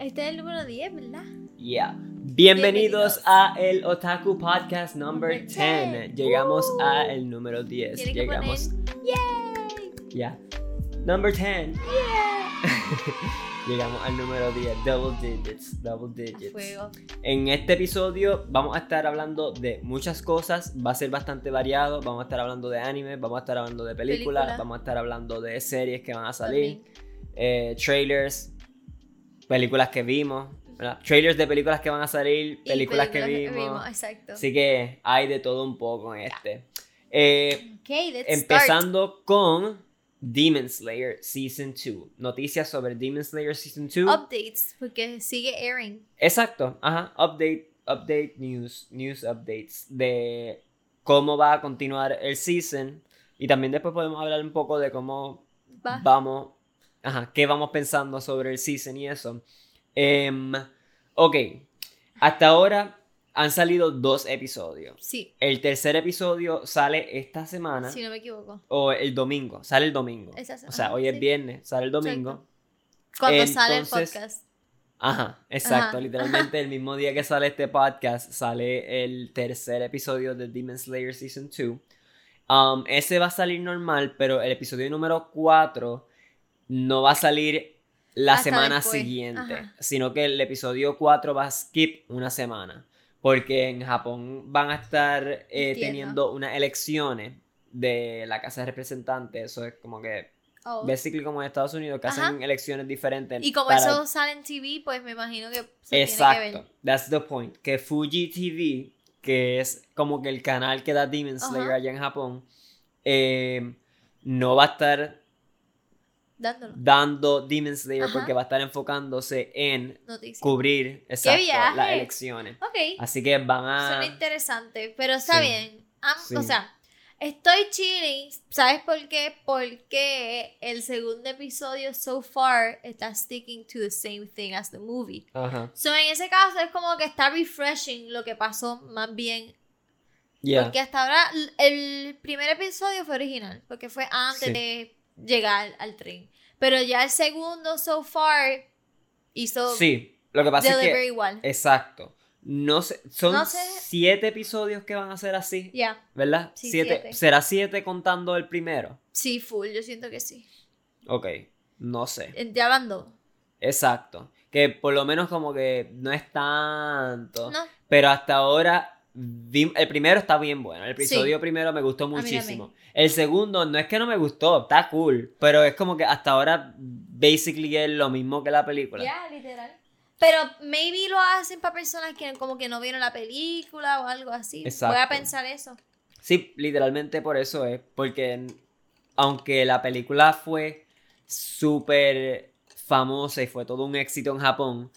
Este es el número 10, ¿verdad? Yeah. Bienvenidos, a el Otaku Podcast number 10. Llegamos a el número 10. Tiene que Llegamos. ¡Yay! Yeah. Number 10. ¡Yeah! Llegamos al número 10. Double digits. Double digits. Fuego. En este episodio vamos a estar hablando de muchas cosas, va a ser bastante variado, vamos a estar hablando de anime, vamos a estar hablando de películas, Película. vamos a estar hablando de series que van a salir, eh, trailers, películas que vimos, ¿verdad? trailers de películas que van a salir, películas, que vimos, Exacto. así que hay de todo un poco en este. Eh, Ok, let's start. empezando con Demon Slayer Season 2, noticias sobre Demon Slayer Season 2. Updates, porque sigue airing. Exacto, ajá, update, update news, news updates de cómo va a continuar el season y también después podemos hablar un poco de cómo Va. vamos, ajá, qué vamos pensando sobre el season y eso. Em, ok, hasta ahora han salido dos episodios. Sí, El tercer episodio sale esta semana si no me equivoco. o el domingo, sale el domingo. Esa O sea, hoy es sí. viernes, sale el domingo. Cuando sale el podcast. Ajá, exacto. Ajá. Literalmente el mismo día que sale este podcast sale el tercer episodio de Demon Slayer Season 2. Um, ese va a salir normal, pero el episodio número 4 no va a salir la Hasta semana después. siguiente, Ajá. sino que el episodio 4 va a skip una semana. Porque en Japón van a estar eh, teniendo unas elecciones de la Casa de Representantes. Eso es como que, Oh. basically como en Estados Unidos, que hacen elecciones diferentes. Y como para- eso sale en TV, pues me imagino que se tiene que Exacto, ver. that's the point. Que Fuji TV, que es como que el canal que da Demon Slayer Ajá. allá en Japón, eh, no va a estar Dándolo. dando Demon Slayer Ajá. porque va a estar enfocándose en Noticias. cubrir exacto, las elecciones. Ok. Así que van Suena a... interesante, pero está Sí. bien. Sí. O sea, estoy chilling. ¿Sabes por qué? Porque el segundo episodio so far está sticking to the same thing as the movie. Ajá. So, en ese caso es como que está refreshing lo que pasó más bien. Yeah. Porque hasta ahora el primer episodio fue original, porque fue antes Sí. de llegar al tren. Pero ya el segundo so far hizo Sí, lo que pasa es que... igual. Exacto. No sé, son No sé. siete episodios que van a ser así, Ya, ¿verdad? Sí, siete. siete. ¿Será siete contando el primero? sí, full, yo siento que sí. Ok, no sé. Ya van dos. Exacto. Que por lo menos como que no es tanto. No, Pero hasta ahora el primero está bien bueno. El Sí. episodio primero me gustó mí muchísimo. El segundo no es que no me gustó, está cool. Pero es como que hasta ahora basically es lo mismo que la película. ya, literal. Pero maybe lo hacen para personas que como que no vieron la película o algo así. Voy a pensar eso. Sí, literalmente por eso es. Porque aunque la película fue súper famosa y fue todo un éxito en Japón,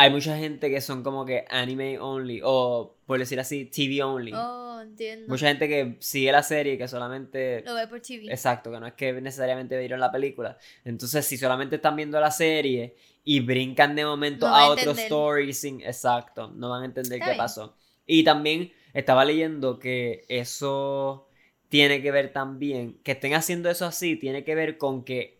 hay mucha gente que son como que anime only o por decir así, TV only. Oh, entiendo. Mucha gente que sigue la serie y que solamente... Lo ve por TV. Exacto, que no es que necesariamente vieron la película. Entonces, si solamente están viendo la serie y brincan de momento No a a otro story sin... Exacto, no van a entender Está qué bien. pasó. Y también estaba leyendo que eso tiene que ver también, que estén haciendo eso así, tiene que ver con que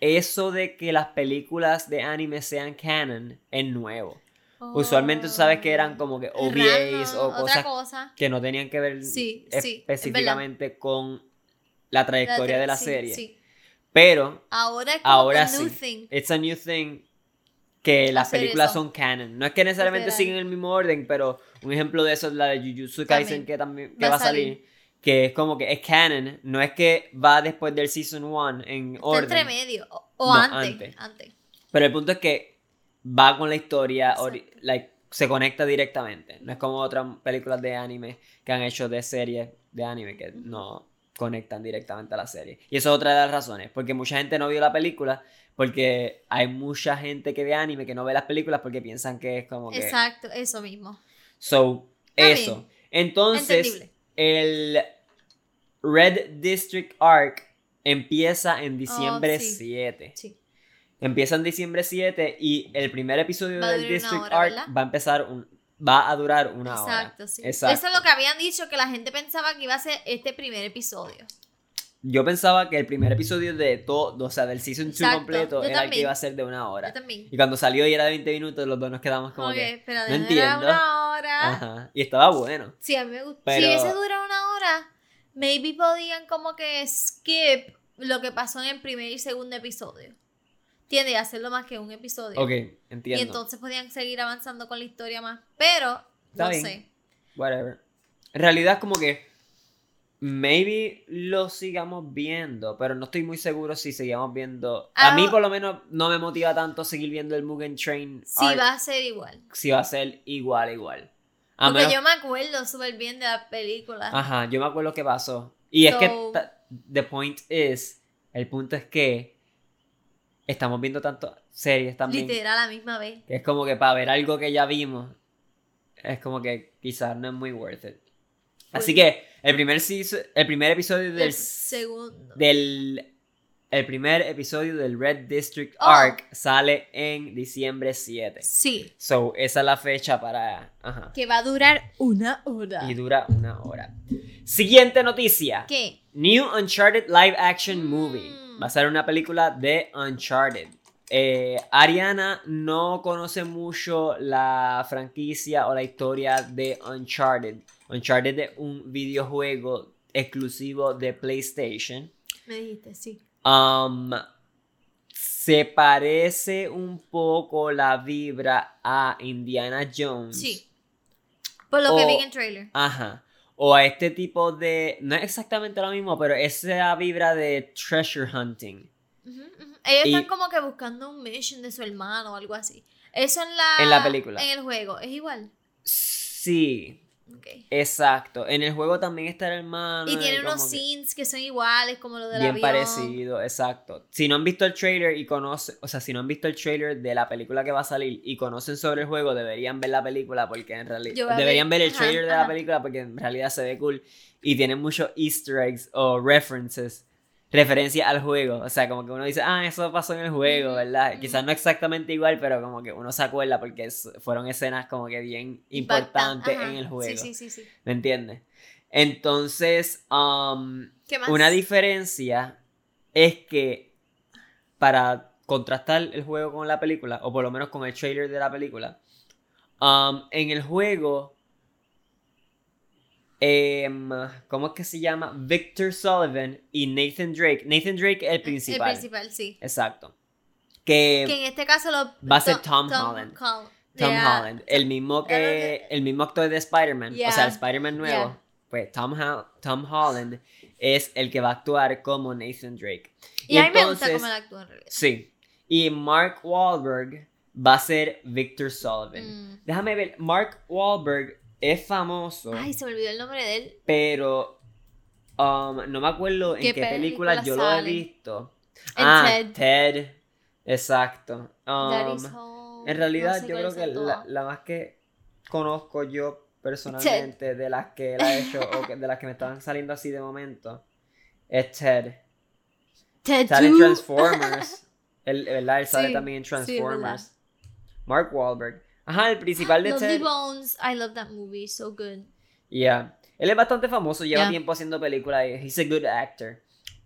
eso de que las películas de anime sean canon es nuevo. Usualmente tú sabes que eran como que Oh, OVAs o cosas cosa. que no tenían que ver Sí, sí, es específicamente con la trayectoria tra- de la sí, serie. sí. Pero Ahora es como ahora a new sí. thing. It's a new thing que las películas eso. son canon. No es que necesariamente siguen el mismo orden, pero un ejemplo de eso es la de Jujutsu Kaisen que también que Va va a salir. Que es como que es canon, no es que va después del season 1 en Está orden. entre medio. O, o No, antes, antes. antes. Pero el punto es que va con la historia, like, se conecta directamente. No es como otras películas de anime que han hecho de series de anime que no conectan directamente a la serie. Y eso es otra de las razones, porque mucha gente no vio la película, porque hay mucha gente que ve anime que no ve las películas porque piensan que es como que... Exacto, eso mismo. So, Está eso. bien. Entonces, Entendible. el Red District Arc empieza en diciembre Oh, sí. 7. Sí. Empieza en diciembre 7 y el primer episodio Va del District hora, Arc ¿verdad? va a empezar un, va a durar una hora. Exacto, sí. Exacto. Eso es lo que habían dicho, que la gente pensaba que iba a ser este primer episodio. yo pensaba que el primer episodio de todo, o sea, del season 2 Exacto, completo yo era el que iba a ser de una Yo hora. también. Y cuando salió y era de 20 minutos, los dos nos quedamos como Ok, que. pero no entiendo. una hora. Ajá. Y estaba bueno. Sí, a mí me gusta. Pero- Si hubiese durado una hora, maybe podían como que skip lo que pasó en el primer y segundo episodio. Tiende a hacerlo más que un episodio. Ok, Y entiendo. entonces podían seguir avanzando con la historia más. Pero, Está no bien. sé. Whatever. En realidad, como que. Maybe lo sigamos viendo, pero no estoy muy seguro si seguimos viendo. A mí, Ah. por lo menos, no me motiva tanto seguir viendo el Mugen Train. Sí, arc, va a ser igual. si va a ser igual, igual. A Porque menos- yo me acuerdo súper bien de la película. Ajá, yo me acuerdo qué pasó. Y es que the point is, el punto es que estamos viendo tantas series también. Literal, a la misma vez. Que es como que para ver algo que ya vimos, es como que quizás no es muy worth it. Así que el primer season, el primer episodio del El segundo. del el primer episodio del Red District Oh. Arc sale en diciembre 7. Sí. So, esa es la fecha para ajá, Que va a durar una hora. y dura una hora. Siguiente noticia. ¿Qué? New Uncharted Live Action Movie. Mm. Va a ser una película de Uncharted. Eh, Ariana no conoce mucho la franquicia o la historia de Uncharted. Uncharted es un videojuego exclusivo de PlayStation. Me dijiste, sí. Um, se parece un poco la vibra a Indiana Jones. Sí. Por lo que vi en el trailer. Ajá. O a este tipo de. No es exactamente lo mismo, pero esa vibra de treasure hunting. Ellos Y- están como que buscando un mission de su hermano o algo así. Eso en la, En la película. En el juego. ¿Es igual? Sí, Exacto. En el juego también está el hermano. Y tiene unos scenes que son iguales, como lo del Bien avión. parecido, exacto. Si no han visto el trailer y conocen, o sea, si no han visto el trailer de la película que va a salir y conocen sobre el juego, deberían ver la película porque en realidad deberían ver- ver el ajá, trailer de la película porque en realidad se ve cool y tiene muchos easter eggs o references, referencia al juego, o sea, como que uno dice, "Ah, eso pasó en el juego", ¿verdad? Quizás no exactamente igual, pero como que uno se acuerda porque es- fueron escenas como que bien importantes en el juego. Sí, sí, sí, sí. ¿Me entiendes? Entonces, um, ¿Qué más? una diferencia es que para contrastar el juego con la película, o por lo menos con el trailer de la película, um, en el juego, em, ¿cómo es que se llama? Victor Sullivan y Nathan Drake. Nathan Drake es el principal. El principal, sí. Exacto. Que, Que en este caso lo... va a ser Tom Holland. Hol- Tom Yeah. Holland, el mismo que el mismo actor de Spider-Man, o sea, Spider-Man nuevo, Yeah. pues Tom, Ho- Tom Holland es el que va a actuar como Nathan Drake. Y, a mí me gusta cómo él actúa en realidad. Sí. Y Mark Wahlberg va a ser Victor Sullivan. Mm. Déjame ver, Mark Wahlberg es famoso, Ay, se me olvidó el nombre de él. pero um, no me acuerdo en ¿Qué qué película película yo lo he visto. En ah, Ted. Ted. Exacto. Um, En realidad, no sé yo creo que la, la más que conozco yo personalmente de las que él ha hecho o que- de las que me estaban saliendo así de momento es Ted. Ted Sale en 2. Transformers. él, ¿verdad? Él sale Sí, también en sí. Transformers. Mark Wahlberg. Ajá, el principal de Lovely Ted. Bones. I love that movie. So good. Yeah. Él es bastante famoso, lleva Yeah. tiempo haciendo películas y he's a good actor.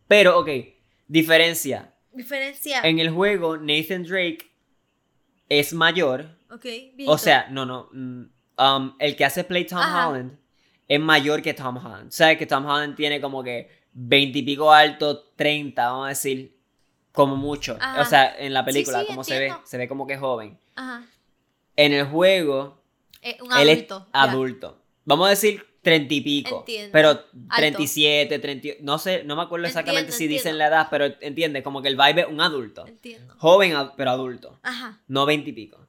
Pero, ok, diferencia. Diferencia. En el juego, Nathan Drake es mayor Ok, O viejito. sea, no, no. mm, um, el que hace Play Tom Ajá. Holland es mayor que Tom Holland. Sabes que Tom Holland tiene como que 20 y pico alto, 30, vamos a decir, como mucho. Ajá. O sea, en la película, sí, como se ve, se ve como que joven. Ajá. En el juego, Eh, un él adulto. es ya. adulto. Vamos a decir 30 y pico. Entiendo. Pero 37, 30, no sé, no me acuerdo exactamente Entiendo, si dicen la edad, pero entiende, como que el vibe es un adulto. Entiendo. Joven, pero adulto. Ajá. no 20 y pico.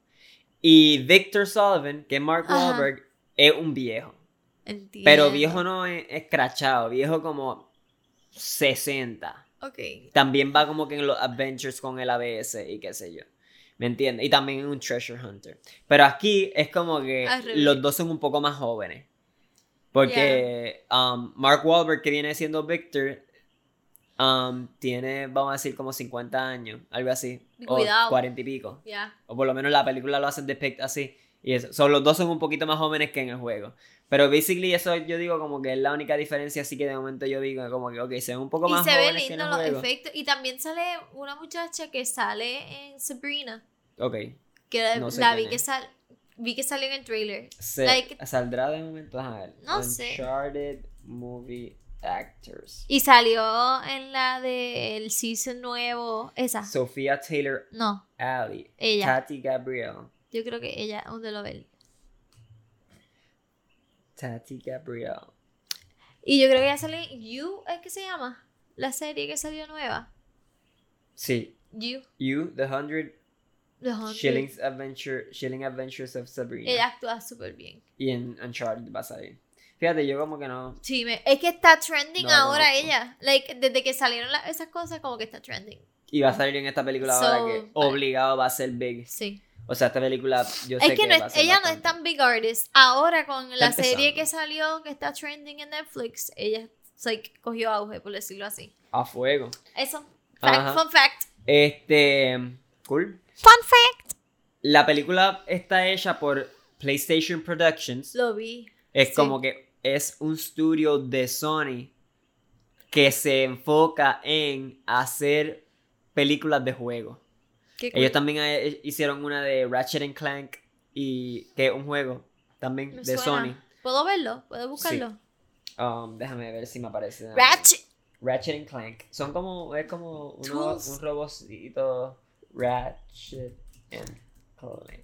Y Victor Sullivan, que es Mark Ajá. Wahlberg, es un viejo. Entiendo. Pero viejo no es escrachado, viejo como 60. Ok. También va como que en los adventures con el ABS y qué sé yo. ¿Me entiendes? Y también es un treasure hunter. Pero aquí es como que los dos son un poco más jóvenes. Porque um, Mark Wahlberg, que viene siendo Victor, um, tiene, vamos a decir, como 50 años, algo así. Cuidado. O 40 y pico. Ya. O por lo menos la película lo hacen depict así. Y eso. Son, los dos son un poquito más jóvenes que en el juego. Pero basically eso yo digo como que es la única diferencia, así que de momento yo digo como que, ok, se ven un poco Y más se ve jóvenes que en lindo el los efectos. Y también sale una muchacha que sale en Sabrina. Ok. Que No sé la vi que sal, vi que salió en el trailer. Se, Like- ¿Saldrá de momento? A ver. No sé. Uncharted Movie Actors. Y salió en la del season nuevo. Esa. Sofía Taylor no, Ali. ella. Tati Gabriel. Yo creo que ella, donde lo ve. Tati Gabriel. Y yo creo que ya salió en You, ¿es que se llama? La serie que salió nueva. Sí. You. You, The Hundred The. Shillings Adventure, Shilling Adventures of Sabrina. Ella actúa súper bien. Y en Uncharted va a salir. Fíjate, yo como que no. Sí, me- es que está trending No ahora ella. Like, desde que salieron la- esas cosas, como que está trending. Y va a salir en esta película So, ahora que obligado va a ser big. Sí. O sea, esta película yo sé Es que no va a ser ella no es tan big artist. Ahora con la serie que salió, que está trending en Netflix, ella like, cogió auge, por decirlo así. A fuego. Eso. Fact, fun fact. Este. Cool. Fun fact. La película está hecha por PlayStation Productions. Lo vi. Es sí. como que es un estudio de Sony que se enfoca en hacer películas de juego. Qué cool. Ellos también eh, hicieron una de Ratchet and Clank y que es un juego también Me de suena. Sony. ¿Puedo verlo? ¿Puedo buscarlo? Um, déjame ver si me aparece. Ratchet. Ratchet and Clank. Son como es como uno, un robocito Ratchet and Clank.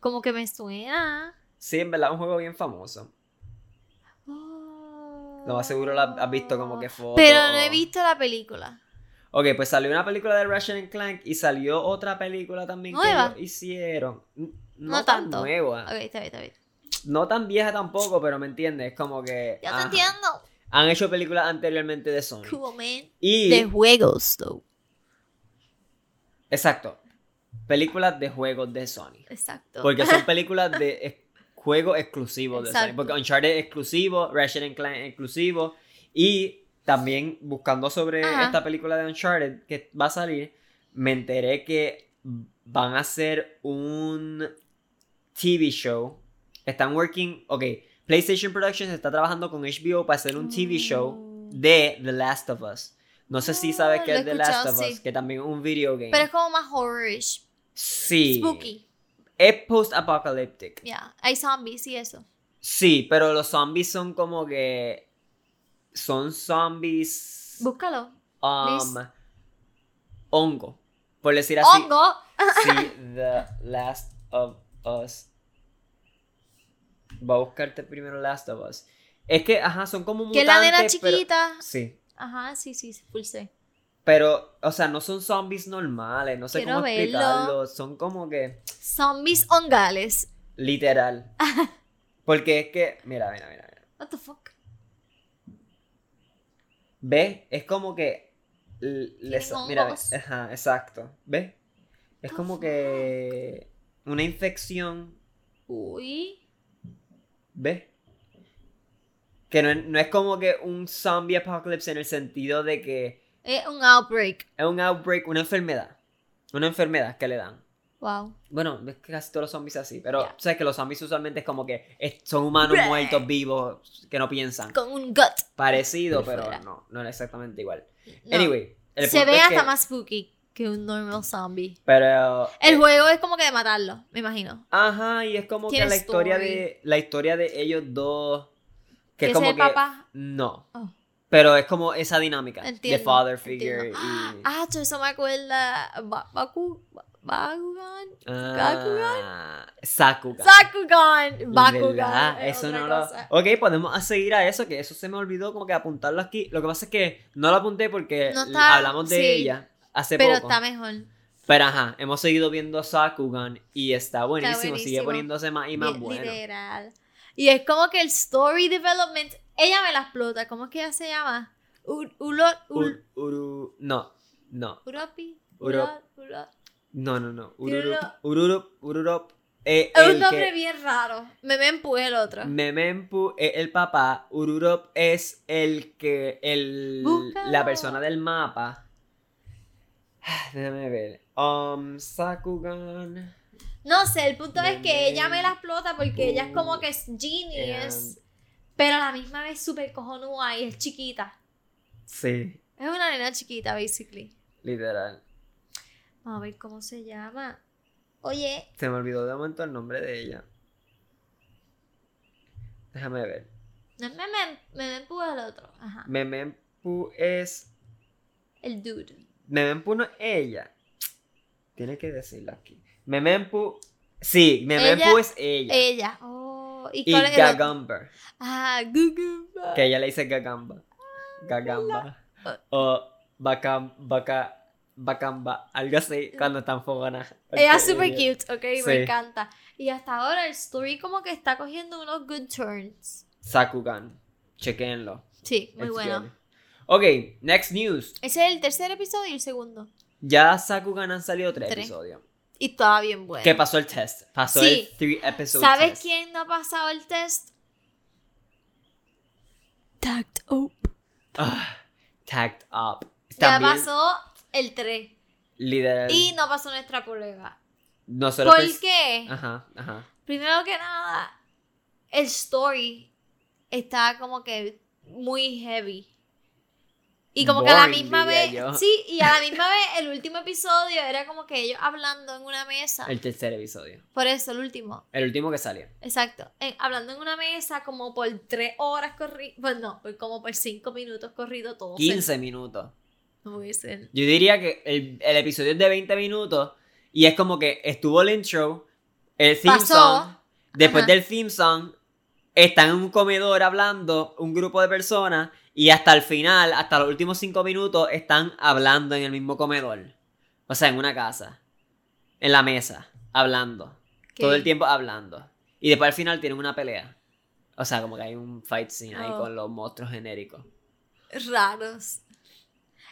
Como que me suena. Sí, en verdad un juego bien famoso. Oh. Lo más seguro la has visto como que fotos. Pero no he visto la película. Ok, pues salió una película de Ratchet and Clank y salió otra película también ¿Nueva? que hicieron. No, No tan tanto. nueva. Ok, está bien, está bien. No tan vieja tampoco, pero me entiendes, como que. Ya te entiendo. Han hecho películas anteriormente de Sony. Cool, man. Y. De juegos, though. Exacto. Películas de juegos de Sony. Exacto. Porque son películas de juegos exclusivos de. Exacto. Porque Uncharted es exclusivo, Ratchet Clank es exclusivo. Y también buscando sobre Ajá. esta película de Uncharted que va a salir, me enteré que van a hacer un TV show. Están working. Ok, PlayStation Productions está trabajando con HBO para hacer un TV show Mm. de The Last of Us. No sé si Ah, sabes qué lo he es The Last of sí. Us, que también es un video game. Pero es como más horrorish. sí. Spooky. Es post-apocalyptic. Ya. Hay zombies y eso. Sí, pero los zombies son como que. Son zombies. Búscalo. um, hongo. Por decir así. Hongo. Sí, The Last of Us. Va a buscarte primero Last of Us. Es que, ajá, son como Que mutantes. es la nena pero- chiquita. Sí. Ajá, sí, sí, full. Pero, o sea, no son zombies normales. No sé Quiero cómo verlo. explicarlo. Son como que. Zombies hongales. Literal. Porque es que. Mira, mira, mira. mira. What the fuck? ¿Ves? Es como que. les- mira, ve- ajá, exacto. ¿Ves? Es como fuck? que. Una infección. Uy. ¿Ves? Que no, es- no es como que un zombie apocalypse en el sentido de que Es un outbreak. es un outbreak, una enfermedad. Una enfermedad que le dan. Wow. Bueno, es que casi todos los zombies así, pero sabes que los zombies usualmente es como que es- son humanos Bleh. muertos vivos que no piensan. Con un gut. Parecido, pero fuera. no, no es exactamente igual. No. Anyway, el Se punto ve es hasta que- más spooky que un normal zombie. Pero El eh, juego es como que de matarlo, me imagino. Ajá, y es como que la historia story. de la historia de ellos dos que es ¿Que como ese que papá? no, Oh. pero es como esa dinámica de Entiendo, father figure y Ah, yo eso me acuerda. Ba- Baku. Ba- Bakugan. Ah, Sakugan. Sakugan. Bakugan. Eso no lo... Ok, podemos seguir a eso, que eso se me olvidó como que apuntarlo aquí. Lo que pasa es que no lo apunté porque No está- hablamos de sí. ella hace Pero poco. está mejor. Pero ajá, hemos seguido viendo Sakugan y está buenísimo, sigue buenísimo. poniéndose más y más bueno. Literal. Y es como que el story development. Ella me la explota. ¿Cómo es que ella se llama? Ur, ulo, ur- Ur- uru- no, no, Uropi. Uro- Uro- Uro- no, no, no. Ururup, ururup, ururup, es Es un nombre que... bien raro. Memempu es el otro. Memempu es el papá, Ururop es el que, el, la persona del mapa. Déjame ver. Um, Sakugan. No sé, el punto es que ella me la explota porque ella es como que es genius, pero a la misma vez súper cojonúa y es chiquita. Sí, Es una nena chiquita, basically. literal. Vamos a ver cómo se llama. Oye, Se me olvidó de momento el nombre de ella. Déjame ver. no es Memem- Memempu es el otro. Ajá. Memempu es. El dude. Memempu no es ella. Tiene que decirlo aquí. Memempu. Sí, Memempu Ella- es ella. Ella. Oh, ¿y y? Gagamba. Ah, Gugumba. Que ella le dice Gagamba. Gagamba. O Bacam, Baca, Bacamba. Algo así cuando están fogonas. Ella es super cute, ok, Sí. me encanta. Y hasta ahora el story como que está cogiendo unos good turns. Sakugan. Chequenlo. Sí, muy It's bueno. good. Ok, next news. Ese es el tercer episodio y el segundo. Ya Sakugan han salido tres, Tres. episodios. Y estaba bien bueno. Que pasó el test. Pasó Sí. el three episode ¿Sabes test. quién no ha pasado el test? Tact Up. Ah, tagged up. Ya También, pasó el 3. literal. Y no pasó nuestra colega. nosotros ¿Por pens- qué? Ajá, ajá. Primero que nada, el story está como que muy heavy. Y como que a la misma vez, yo. sí, y a la misma vez el último episodio era como que ellos hablando en una mesa. El tercer episodio. Por eso, el último. El último que salió. Exacto. En- hablando en una mesa como por tres horas corrido. Pues no, por como por cinco minutos corrido todo. 15 minutos. No puede ser. Yo diría que el, el episodio es de 20 minutos y es como que estuvo el intro, el theme Pasó. song, después Ajá. del theme song están en un comedor hablando un grupo de personas y hasta el final, hasta los últimos 5 minutos están hablando en el mismo comedor. O sea, en una casa, en la mesa, hablando. ¿Qué? Todo el tiempo hablando. Y después al final tienen una pelea. O sea, como que hay un fight scene ahí Oh. con los monstruos genéricos. Raros.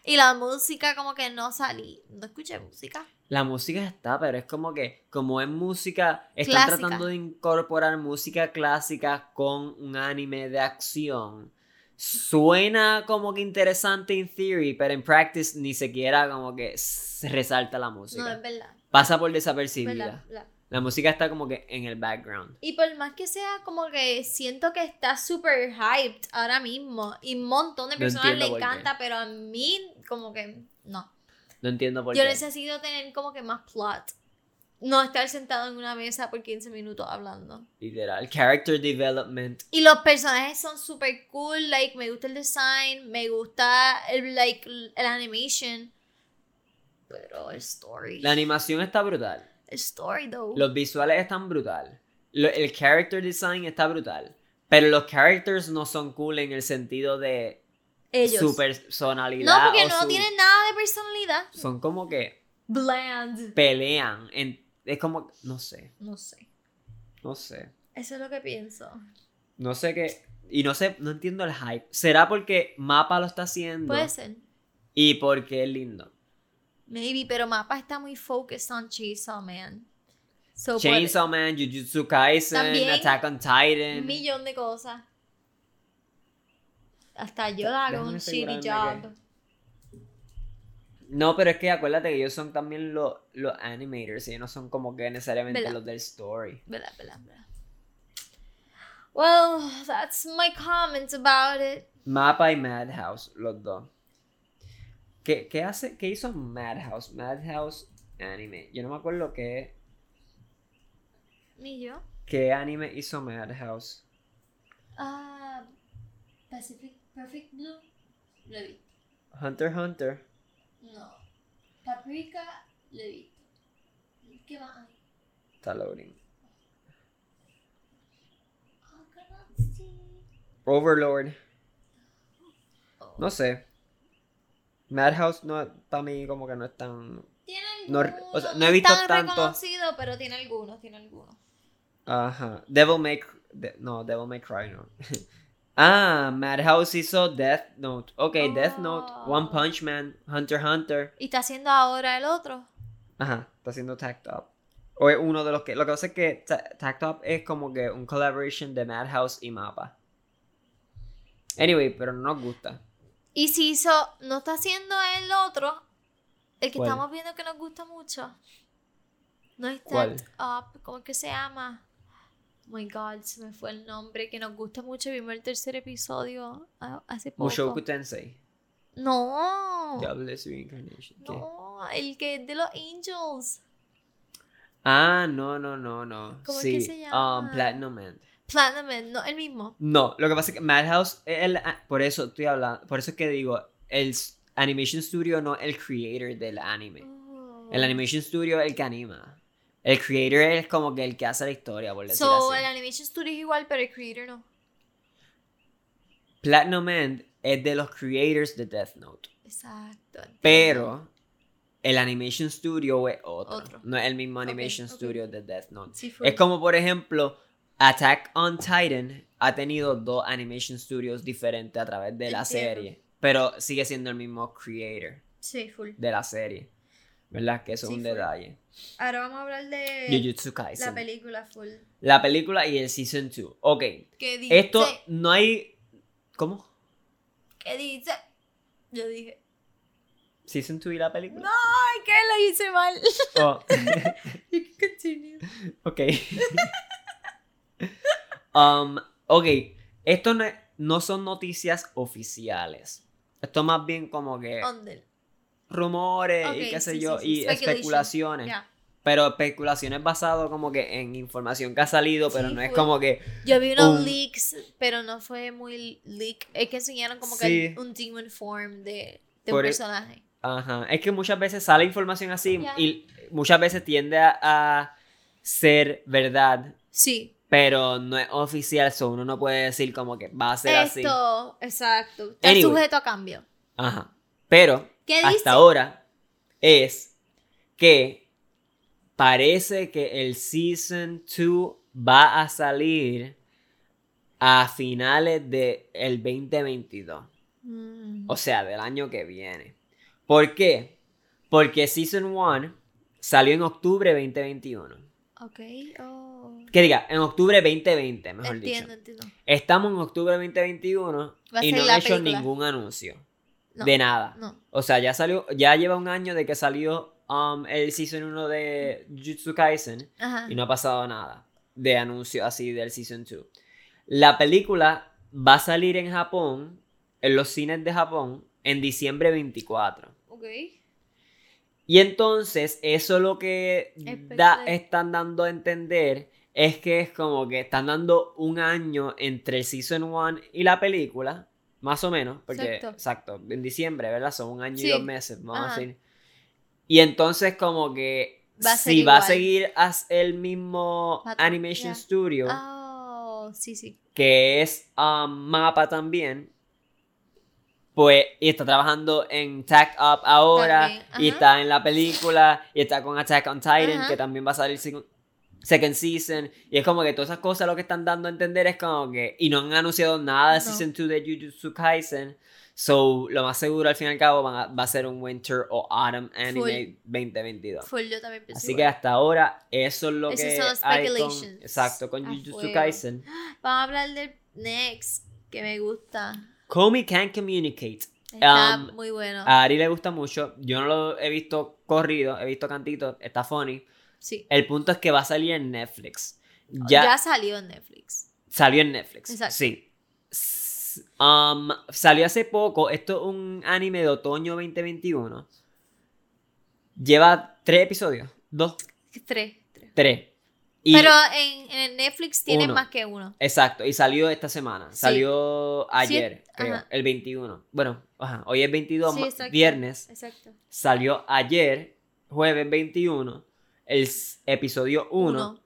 Y la música como que no salí. No escuché música. La música está, pero es como que, como es música, están Clásica. tratando de incorporar música clásica con un anime de acción. Suena como que interesante en theory, pero en practice ni siquiera como que se resalta la música. No, es verdad. Pasa por es desapercibida. verdad. La música está como que en el background. Y por más que sea, como que siento que está súper hyped ahora mismo. Y un montón de No personas le encanta, pero a mí, como que no. No entiendo por Yo qué. necesito tener como que más plot. No estar sentado en una mesa por 15 minutos hablando. Literal. Character development. Y los personajes son súper cool, like, me gusta el design, me gusta el, like, el animation. Pero el story. La animación está brutal. El story, though. Los visuales están brutal. Lo- el character design está brutal. Pero los characters no son cool en el sentido de Ellos. su personalidad. no, porque no su- tienen nada de personalidad. Son como que Bland. pelean. en- es como. No sé. No sé. No sé. Eso es lo que pienso. No sé qué. Y no sé, no entiendo el hype. ¿Será porque Mapa lo está haciendo? Puede ser. Y porque es lindo. Maybe, pero Mapa está muy focused on Chainsaw Man. So, puede- Chainsaw Man, Jujutsu Kaisen, También, Attack on Titan. Un millón de cosas. Hasta yo hago un shitty job. No, pero es que acuérdate que ellos son también los, los animators ellos no son como que necesariamente ¿Verdad? los del story. Verdad, verdad, verdad. Well, that's my comments about it. Mapa y Madhouse, los dos. ¿Qué, qué hace? ¿Qué hizo Madhouse? Madhouse anime. Yo no me acuerdo qué, Ni yo. qué anime hizo Madhouse. Ah, Pacific Perfect Blue. Lo visto. Hunter Hunter. No. Paprika, lo he visto. ¿Qué más hay? Está loading. Alkanatsi. Overlord. No sé. Madhouse no, para mí como que no es tan... Tiene No, algunos. o sea, no he visto tan tanto. reconocido, pero tiene algunos, tiene algunos. Ajá. Devil May... de- no, Devil May Cry no. ah, Madhouse hizo Death Note. Ok, Death Note, Oh. One Punch Man, Hunter x Hunter. ¿Y está haciendo ahora el otro? Ajá, está haciendo Tacked Up. O es uno de los que. Lo que pasa es que Ta- Tact Up es como que un collaboration de Madhouse y Mapa. Anyway, pero no nos gusta. Y si hizo, no está haciendo el otro, el que ¿Cuál? estamos viendo que nos gusta mucho. No es. Tact Up, ¿cómo es que se llama? My god, se me fue el nombre, que nos gusta mucho. Vimos el tercer episodio ah, hace poco. Mushoku Tensei. No, Jobless Reincarnation. ¿qué? no, el que es de los Angels. Ah, no, no, no, no. ¿Cómo es sí. que se llama? Um, Platinum Man. Platinum Man, no, el mismo. No, lo que pasa es que Madhouse es el. ah, Por eso estoy hablando. Por eso es que digo, el Animation Studio no es el creator del anime. Oh. El Animation Studio es el que anima. El creator es como que el que hace la historia, por decirlo So, así. el Animation Studio es igual, pero el creator no. Platinum End es de los creators de Death Note. Exacto. Pero el Animation Studio es otro. Otro. No es el mismo Animation. Studio de Death Note. Sí. Es como, por ejemplo, Attack on Titan ha tenido dos Animation Studios diferentes a través de la Entiendo. serie. Pero sigue siendo el mismo creator Sí, full. de la serie. ¿Verdad? Que eso Sí, es un full. detalle. Ahora vamos a hablar de Jujutsu Kaisen. la película full. La película y el Season 2. Ok. ¿Qué dice? Esto no hay... ¿Cómo? ¿Qué dice? Yo dije. ¿Season 2 y la película? No, ay, que lo hice mal. Oh. You can continue. Ok. um, ok. Esto no, es- no son noticias oficiales. Esto más bien como que Under. Rumores y qué sé sí, yo, sí, sí. y especulaciones. Pero especulaciones basado como que en información que ha salido, pero no es como que... Yo vi unos Un- leaks, pero no fue muy leak. Es que enseñaron como que un demon form de, de un e- personaje. Ajá. Es que muchas veces sale información así y muchas veces tiende a, a ser Sí. pero no es oficial, uno no puede decir como que va a ser así. Esto, exacto. Está Anyway. sujeto a cambio. Ajá. Pero ¿Qué hasta ahora es que parece que el Season 2 va a salir a finales del 2022. Mm. O sea, del año que viene. ¿Por qué? Porque Season 1 salió en octubre 2021. Ok. Oh. Que diga, en octubre 2020, mejor Entiendo, dicho. entiendo. Estamos en octubre 2021 Va a y no han hecho película. ningún anuncio No, de nada. No. O sea, ya salió, ya lleva un año de que salió um, el Season 1 de Jujutsu Kaisen Ajá. y no ha pasado nada de anuncio así del Season 2. La película va a salir en Japón, en los cines de Japón, en diciembre 24. Ok. Y entonces, eso lo que da, están dando a entender es que es como que están dando un año entre el Season 1 y la película, más o menos, porque Exacto. exacto, en diciembre, ¿verdad? Son un año y dos meses, vamos a decir. Y entonces como que Va si va a seguir el mismo Animation. Studio, Oh, sí, sí. que es um, Mapa también, pues, y está trabajando en Tack Up ahora, y está en la película, y está con Attack on Titan, Ajá. que también va a salir second season, y es como que todas esas cosas lo que están dando a entender es como que, y no han anunciado nada de No. Season 2 de Jujutsu Kaisen, so, lo más seguro al fin y al cabo a- va a ser un Winter o Autumn Anime 2022. Full, yo también Así que igual. hasta ahora, eso es lo Esos que son hay con, exacto, con A Jujutsu fuego. Kaisen. Vamos a hablar del next, que me gusta. Comey Can't Communicate. Está Um, muy bueno. A Ari le gusta mucho. Yo no lo he visto corrido, he visto cantitos, está funny. Sí. El punto es que va a salir en Netflix. Ya, Ya, salió en Netflix. salió en Netflix. Exacto. Sí. Um, salió hace poco. Esto es un anime de otoño 2021. Lleva tres episodios. Dos, Tres. tres. tres. Y- Pero en, en Netflix tiene Uno. más que uno. Exacto, y salió esta semana. Sí. Salió ayer, Sí, creo. ajá. El 21. Bueno, ajá, hoy es 22, Sí, exacto. viernes. Exacto. Salió ayer, jueves 21, el episodio 1. Uno.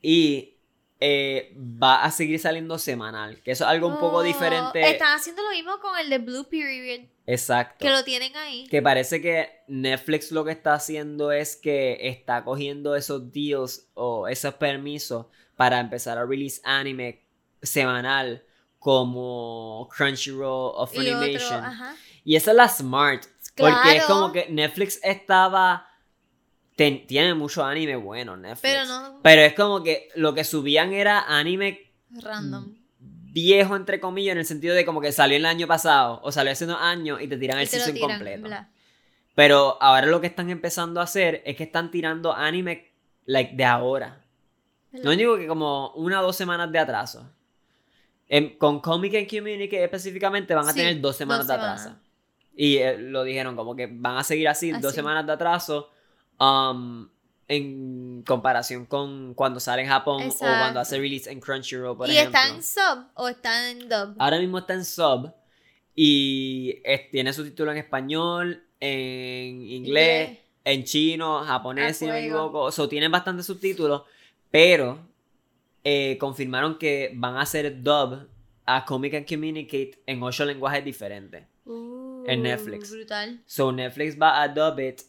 Y eh, va a seguir saliendo semanal. Que eso es algo un poco Oh, diferente. Están haciendo lo mismo con el de Blue Period, Exacto. que lo tienen ahí. Que parece que Netflix lo que está haciendo es que está cogiendo esos deals o esos permisos para empezar a release anime semanal como Crunchyroll o Y otro, Funimation. Y esa es la smart. Porque es como que Netflix estaba ten- tiene mucho anime bueno Netflix. Pero no Pero es como que lo que subían era anime random. viejo, entre comillas, en el sentido de como que salió el año pasado o salió hace unos años y te tiran Y el te season tiran, completo. Pero ahora lo que están empezando a hacer es que están tirando anime like, de ahora. No digo que como una o dos semanas de atraso. En- con Comic and Community específicamente van a Sí, tener dos semanas dos de atraso. semanas. Y eh, lo dijeron como que van a seguir así, dos semanas de atraso. Um, en comparación con cuando sale en Japón o cuando hace release en Crunchyroll, por ¿Y ejemplo. está en sub o está en dub? Ahora mismo está en sub y es- tiene su título en español, en inglés, en chino, japonés, si no me equivoco. O sea, tienen bastantes subtítulos, pero eh, confirmaron que van a hacer dub a Comic and Communicate en ocho lenguajes diferentes. en Uh, Netflix. Brutal. So Netflix va a dub it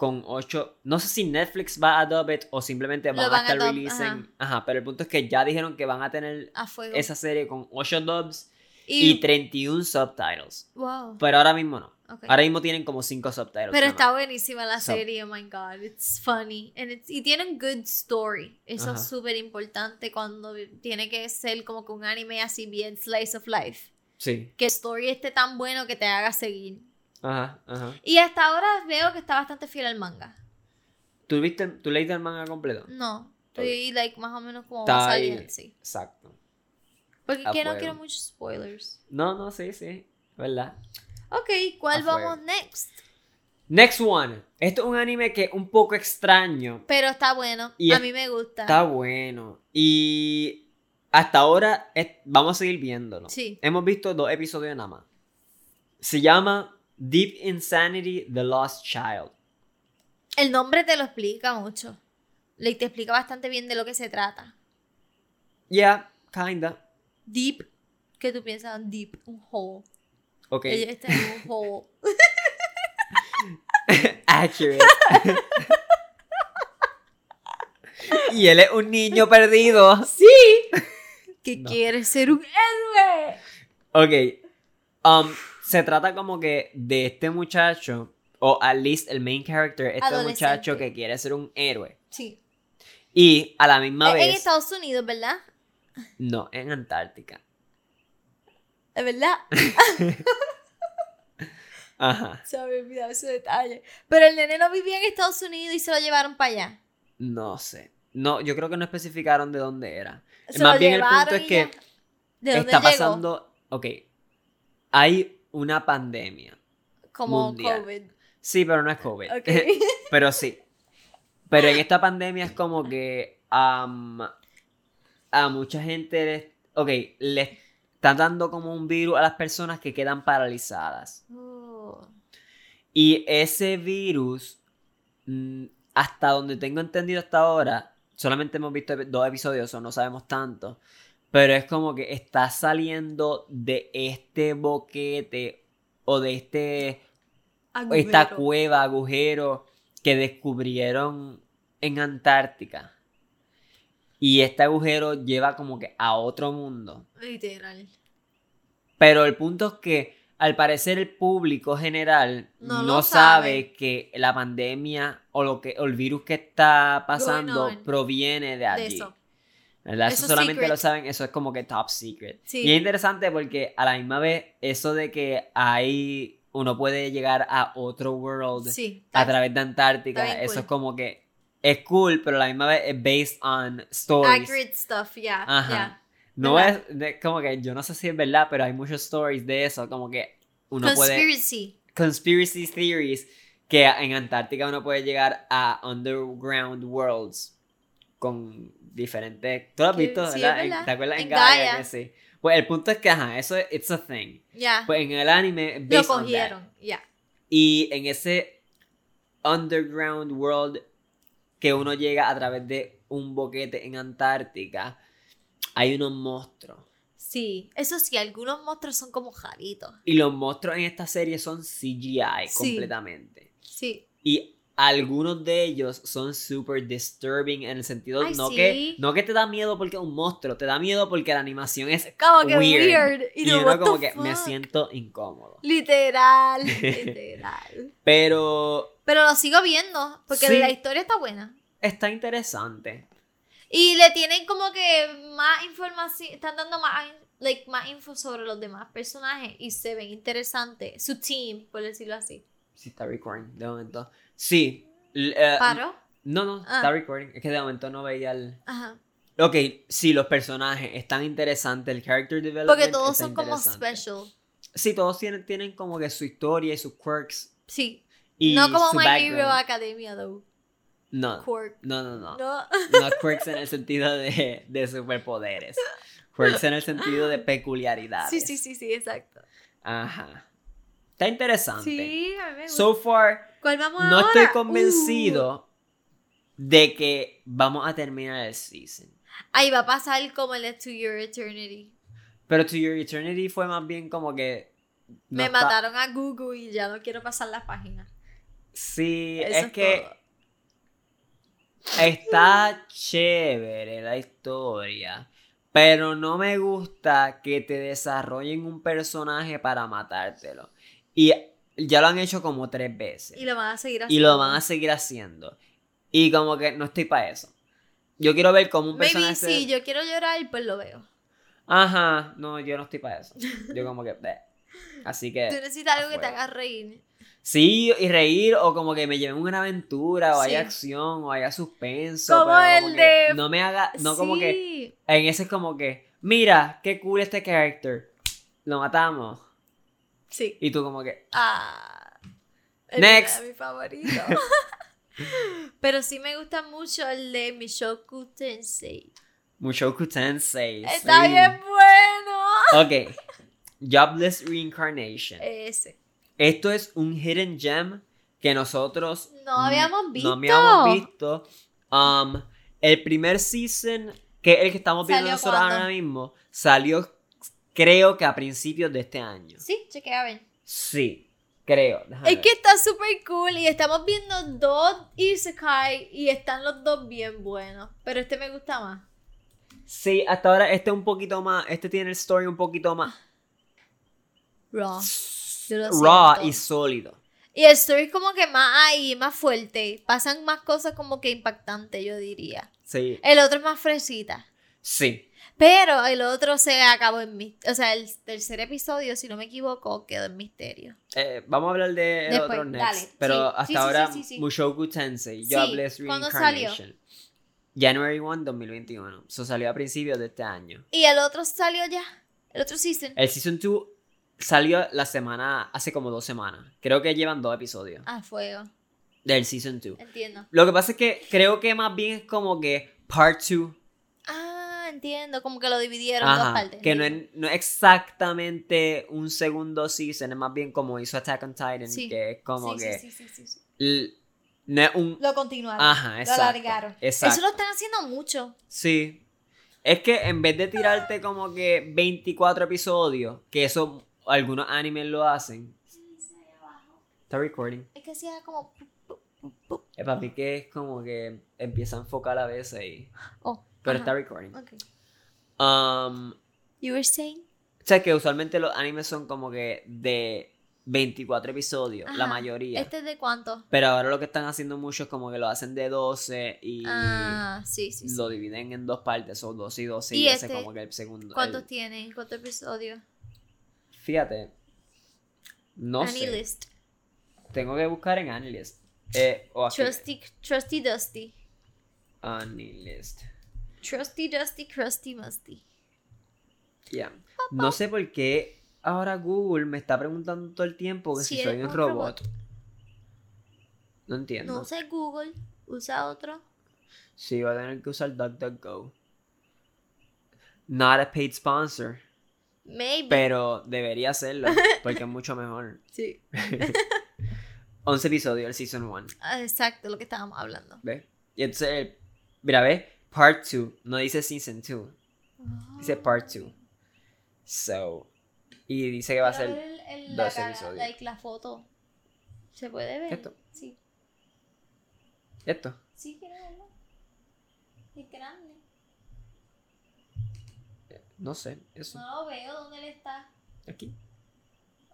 con ocho. No sé si Netflix va a dub it o simplemente van, van a estar releasing. Ajá. pero el punto es que ya dijeron que van a tener A esa serie con 8 dubs y, y 31 subtitles. wow. Pero ahora mismo no. ok. Ahora mismo tienen como 5 subtitles. Pero está más. buenísima la So- serie, oh my god, it's funny. And it's- y tiene un good story. Eso Ajá. es súper importante cuando tiene que ser como que un anime así bien slice of life. Sí. Que el story esté tan bueno que te haga seguir. Ajá, ajá. Y hasta ahora veo que está bastante fiel al manga. ¿Tú, viste, ¿Tú leíste el manga completo? No, estoy like más o menos como Está va salir, sí. Exacto. Porque que no quiero muchos spoilers. No, no, sí, sí. ¿Verdad? Ok, ¿cuál vamos next? Next one. Esto es un anime que es un poco extraño. Pero está bueno, Y a es- mí me gusta. Está bueno. Y hasta ahora es- vamos a seguir viéndolo. Sí. Hemos visto dos episodios nada más. Se llama Deep Insanity The Lost Child. El nombre te lo explica mucho. Le te explica bastante bien de lo que se trata. Yeah, kinda. Deep. ¿Qué tú piensas? Deep, un hole. Ok. Ella está en un hole. Accurate. y él es un niño perdido. ¡Sí! Que No. quiere ser un héroe. Ok. Um, se trata como que de este muchacho, o at least el main character, este muchacho que quiere ser un héroe. Sí. Y a la misma Es en vez. Estados Unidos, ¿verdad? No, en Antártica. Es verdad. Ajá. Se había olvidado ese detalle. Pero el nene no vivía en Estados Unidos y se lo llevaron para allá. No sé. No, yo creo que no especificaron de dónde era. Se Más bien el punto es que. ¿De dónde está llegó? pasando. Ok. Hay una pandemia. Como mundial. COVID. Sí, pero no es COVID. Pero sí. Pero en esta pandemia es como que a mucha gente les, ok, les están dando como un virus a las personas que quedan paralizadas. Oh. Y ese virus, mm, hasta donde tengo entendido hasta ahora, solamente hemos visto dos episodios o no sabemos tanto, pero es como que está saliendo de este boquete o de este esta cueva, agujero que descubrieron en Antártica. Y este agujero lleva como que a otro mundo. Literal. Pero el punto es que al parecer el público general No sabe. sabe. que la pandemia o lo que o el virus que está pasando proviene de allí. De eso. Eso Eso, es solamente secret. lo saben, eso es como que top secret. Sí. Y es interesante porque a la misma vez eso de que hay uno puede llegar a otro world Sí. a través de Antártica, eso cool. es como que es cool, pero a la misma vez es based on stories. Accurate stuff, ya. Ajá. ya. No ¿verdad? es de- como que yo no sé si es verdad, pero hay muchos stories de eso, como que uno puede Conspiracy. conspiracy theories que en Antártica uno puede llegar a underground worlds con diferentes. ¿Tú lo has visto, sí, verdad? ¿Te acuerdas en, En Gaia? Gaia. Que sí. Pues el punto es que, ajá, eso es it's a thing. Ya. Pues en el anime Lo cogieron. Ya. Y en ese underground world que uno llega a través de un boquete en Antártica, hay unos monstruos. Sí. Eso sí, algunos monstruos son como jaritos. Y los monstruos en esta serie son CGI Sí. completamente. Sí. Y algunos de ellos son super disturbing en el sentido Ay, no sí. que no que te da miedo porque es un monstruo, te da miedo porque la animación es Como que weird. weird. y uno what como que me siento incómodo. Literal, literal. Pero Pero lo sigo viendo porque Sí. la historia está buena. está interesante. Y le tienen como que más información, están dando más, like, más info sobre los demás personajes y se ven interesantes. Su team, por decirlo así. Sí está recording de momento. Sí. eh, ¿Paro? No, no, Ah. está recording. Es que de momento no veía el Ajá. Ok, sí, los personajes están interesantes, el character development Porque todos son como special. Sí, todos tienen, tienen como que su historia y sus quirks. Sí. Y no como su My background. Hero Academia, though. No, Quirk. no, no, no. No. No quirks en el sentido de, de superpoderes. Quirks en el sentido de peculiaridades. Sí, sí, sí, sí, exacto. Ajá. Está interesante. Sí, a gusta. So far, ¿Cuál vamos no ahora? estoy Uh. convencido de que vamos a terminar el season. Ahí va a pasar como el de To Your Eternity. Pero To Your Eternity fue más bien como que. no Me está- mataron a Google y ya no quiero pasar las páginas. Sí, Eso es que todo. está chévere la historia. Pero no me gusta que te desarrollen un personaje para matártelo. Y ya lo han hecho como tres veces. Y lo van a seguir Y haciendo. lo van a seguir haciendo. Y como que no estoy para eso. Yo quiero ver cómo un Maybe personaje. si yo quiero llorar, pues lo veo. Ajá, no, yo no estoy para eso. Yo como que. bleh. Así que. Tú necesitas algo que te haga reír. Sí, y reír, o como que me lleven una aventura, o Sí. haya acción, o haya suspenso. Como el de- No me haga. No como que. Sí. En ese es como que. Mira, qué cool este character. Lo matamos. Sí. Y tú como que. Ah. el Next. mi favorito. Pero sí me gusta mucho el de Mishoku Tensei. Mushoku Tensei. Está sí. bien bueno. Ok. Jobless Reincarnation. Ese. Esto es un hidden gem que nosotros No habíamos visto. no habíamos visto. Um, el primer season, que es el que estamos viendo ¿Salió nosotros ahora mismo, salió creo que a principios de este año. Sí, chequea ver. Sí, creo. déjame Es ver. que está súper cool y estamos viendo dos Isekai y están los dos bien buenos. Pero este me gusta más. Sí, hasta ahora este un poquito más, este tiene el story un poquito más Raw. Raw y sólido. Y el story es como que más ahí, más fuerte. Pasan más cosas como que impactantes, yo diría. Sí, El otro es más fresita. sí. Pero el otro se acabó en misterio. O sea, el tercer episodio, si no me equivoco, quedó en misterio. Eh, vamos a hablar de el Después, otro next. dale. Pero Sí, hasta sí, ahora, sí. Mushoku Tensei, Jobless ¿cuándo salió? Reincarnation. January 1, 2021. Eso salió a principios de este año. Y el otro salió ya. El otro season. El Season 2 salió la semana, hace como dos semanas. Creo que llevan dos episodios A fuego. del Season 2. Entiendo. Lo que pasa es que creo que más bien es como que Part 2. Entiendo. Como que lo dividieron en dos partes. que no es, no es exactamente un segundo season, es más bien como hizo Attack on Titan, Sí. que es como Sí, que sí, no es un... Lo continuaron. Ajá, Lo alargaron. exacto. Eso lo están haciendo mucho. Sí. Es que en vez de tirarte como que 24 episodios, que eso algunos animes lo hacen. Está recording. Es que hacía como. Es para mí que es como que empieza a enfocar a veces y... Oh. Pero ajá. está recording. Ok. Um, You were saying? o sea que usualmente los animes son como que de 24 episodios, la mayoría. ¿Este es de cuánto? Pero ahora lo que están haciendo mucho es como que lo hacen de 12 y Ah, sí, sí, sí. lo dividen en dos partes, o 12 y 12 y, ¿Y ese este? como que el segundo. ¿Cuántos el- tiene? ¿Cuántos episodios? Fíjate. No Annie sé. List. Tengo que buscar en Anilist. Eh. Trusty, Trusty Dusty. Anilist. Trusty Dusty, Crusty Musty. Ya. No sé por qué ahora Google me está preguntando todo el tiempo que Si si, soy un un robot. robot. No entiendo. No sé Google. Usa otro. Sí, va a tener que usar DuckDuckGo. Not a paid sponsor. Maybe. Pero debería hacerlo. Porque es mucho mejor. Sí. 11 episodios del Season 1. Ah, Exacto, lo que estábamos hablando. ¿Ves? Y entonces, mira, ¿ves? Part 2. No dice Season 2. Dice Part 2. So. Y dice que va a ser. el- el- 12 la, episodios. like, la foto. ¿Se puede ver? Esto. Sí. Esto. Sí, quiero verlo. Es grande. No sé, eso. No lo veo. ¿Dónde él está? Aquí.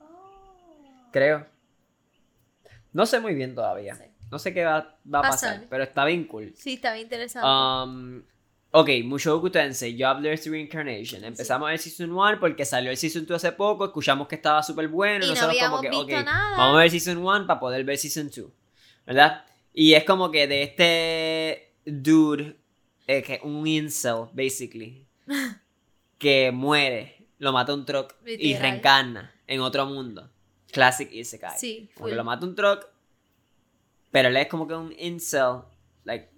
Oh. Creo. No sé muy bien todavía. Sí. No sé qué va, va a pasar, Pasar. pero está bien cool. Sí, está bien interesante. Um, ok, Mushoku Tensei, Jobless Reincarnation. Empezamos el Season 1 porque salió el Season 2 hace poco, escuchamos que estaba súper bueno. Y no nosotros como habíamos que, visto ok, nada. vamos a ver Season 1 para poder ver Season 2. ¿Verdad? Y es como que de este dude, eh, que un incel, basically, que muere, lo mata un truck y reencarna en otro mundo. Classic Isekai. Sí, Como que full. lo mata un truck, pero él es como que un incel, like,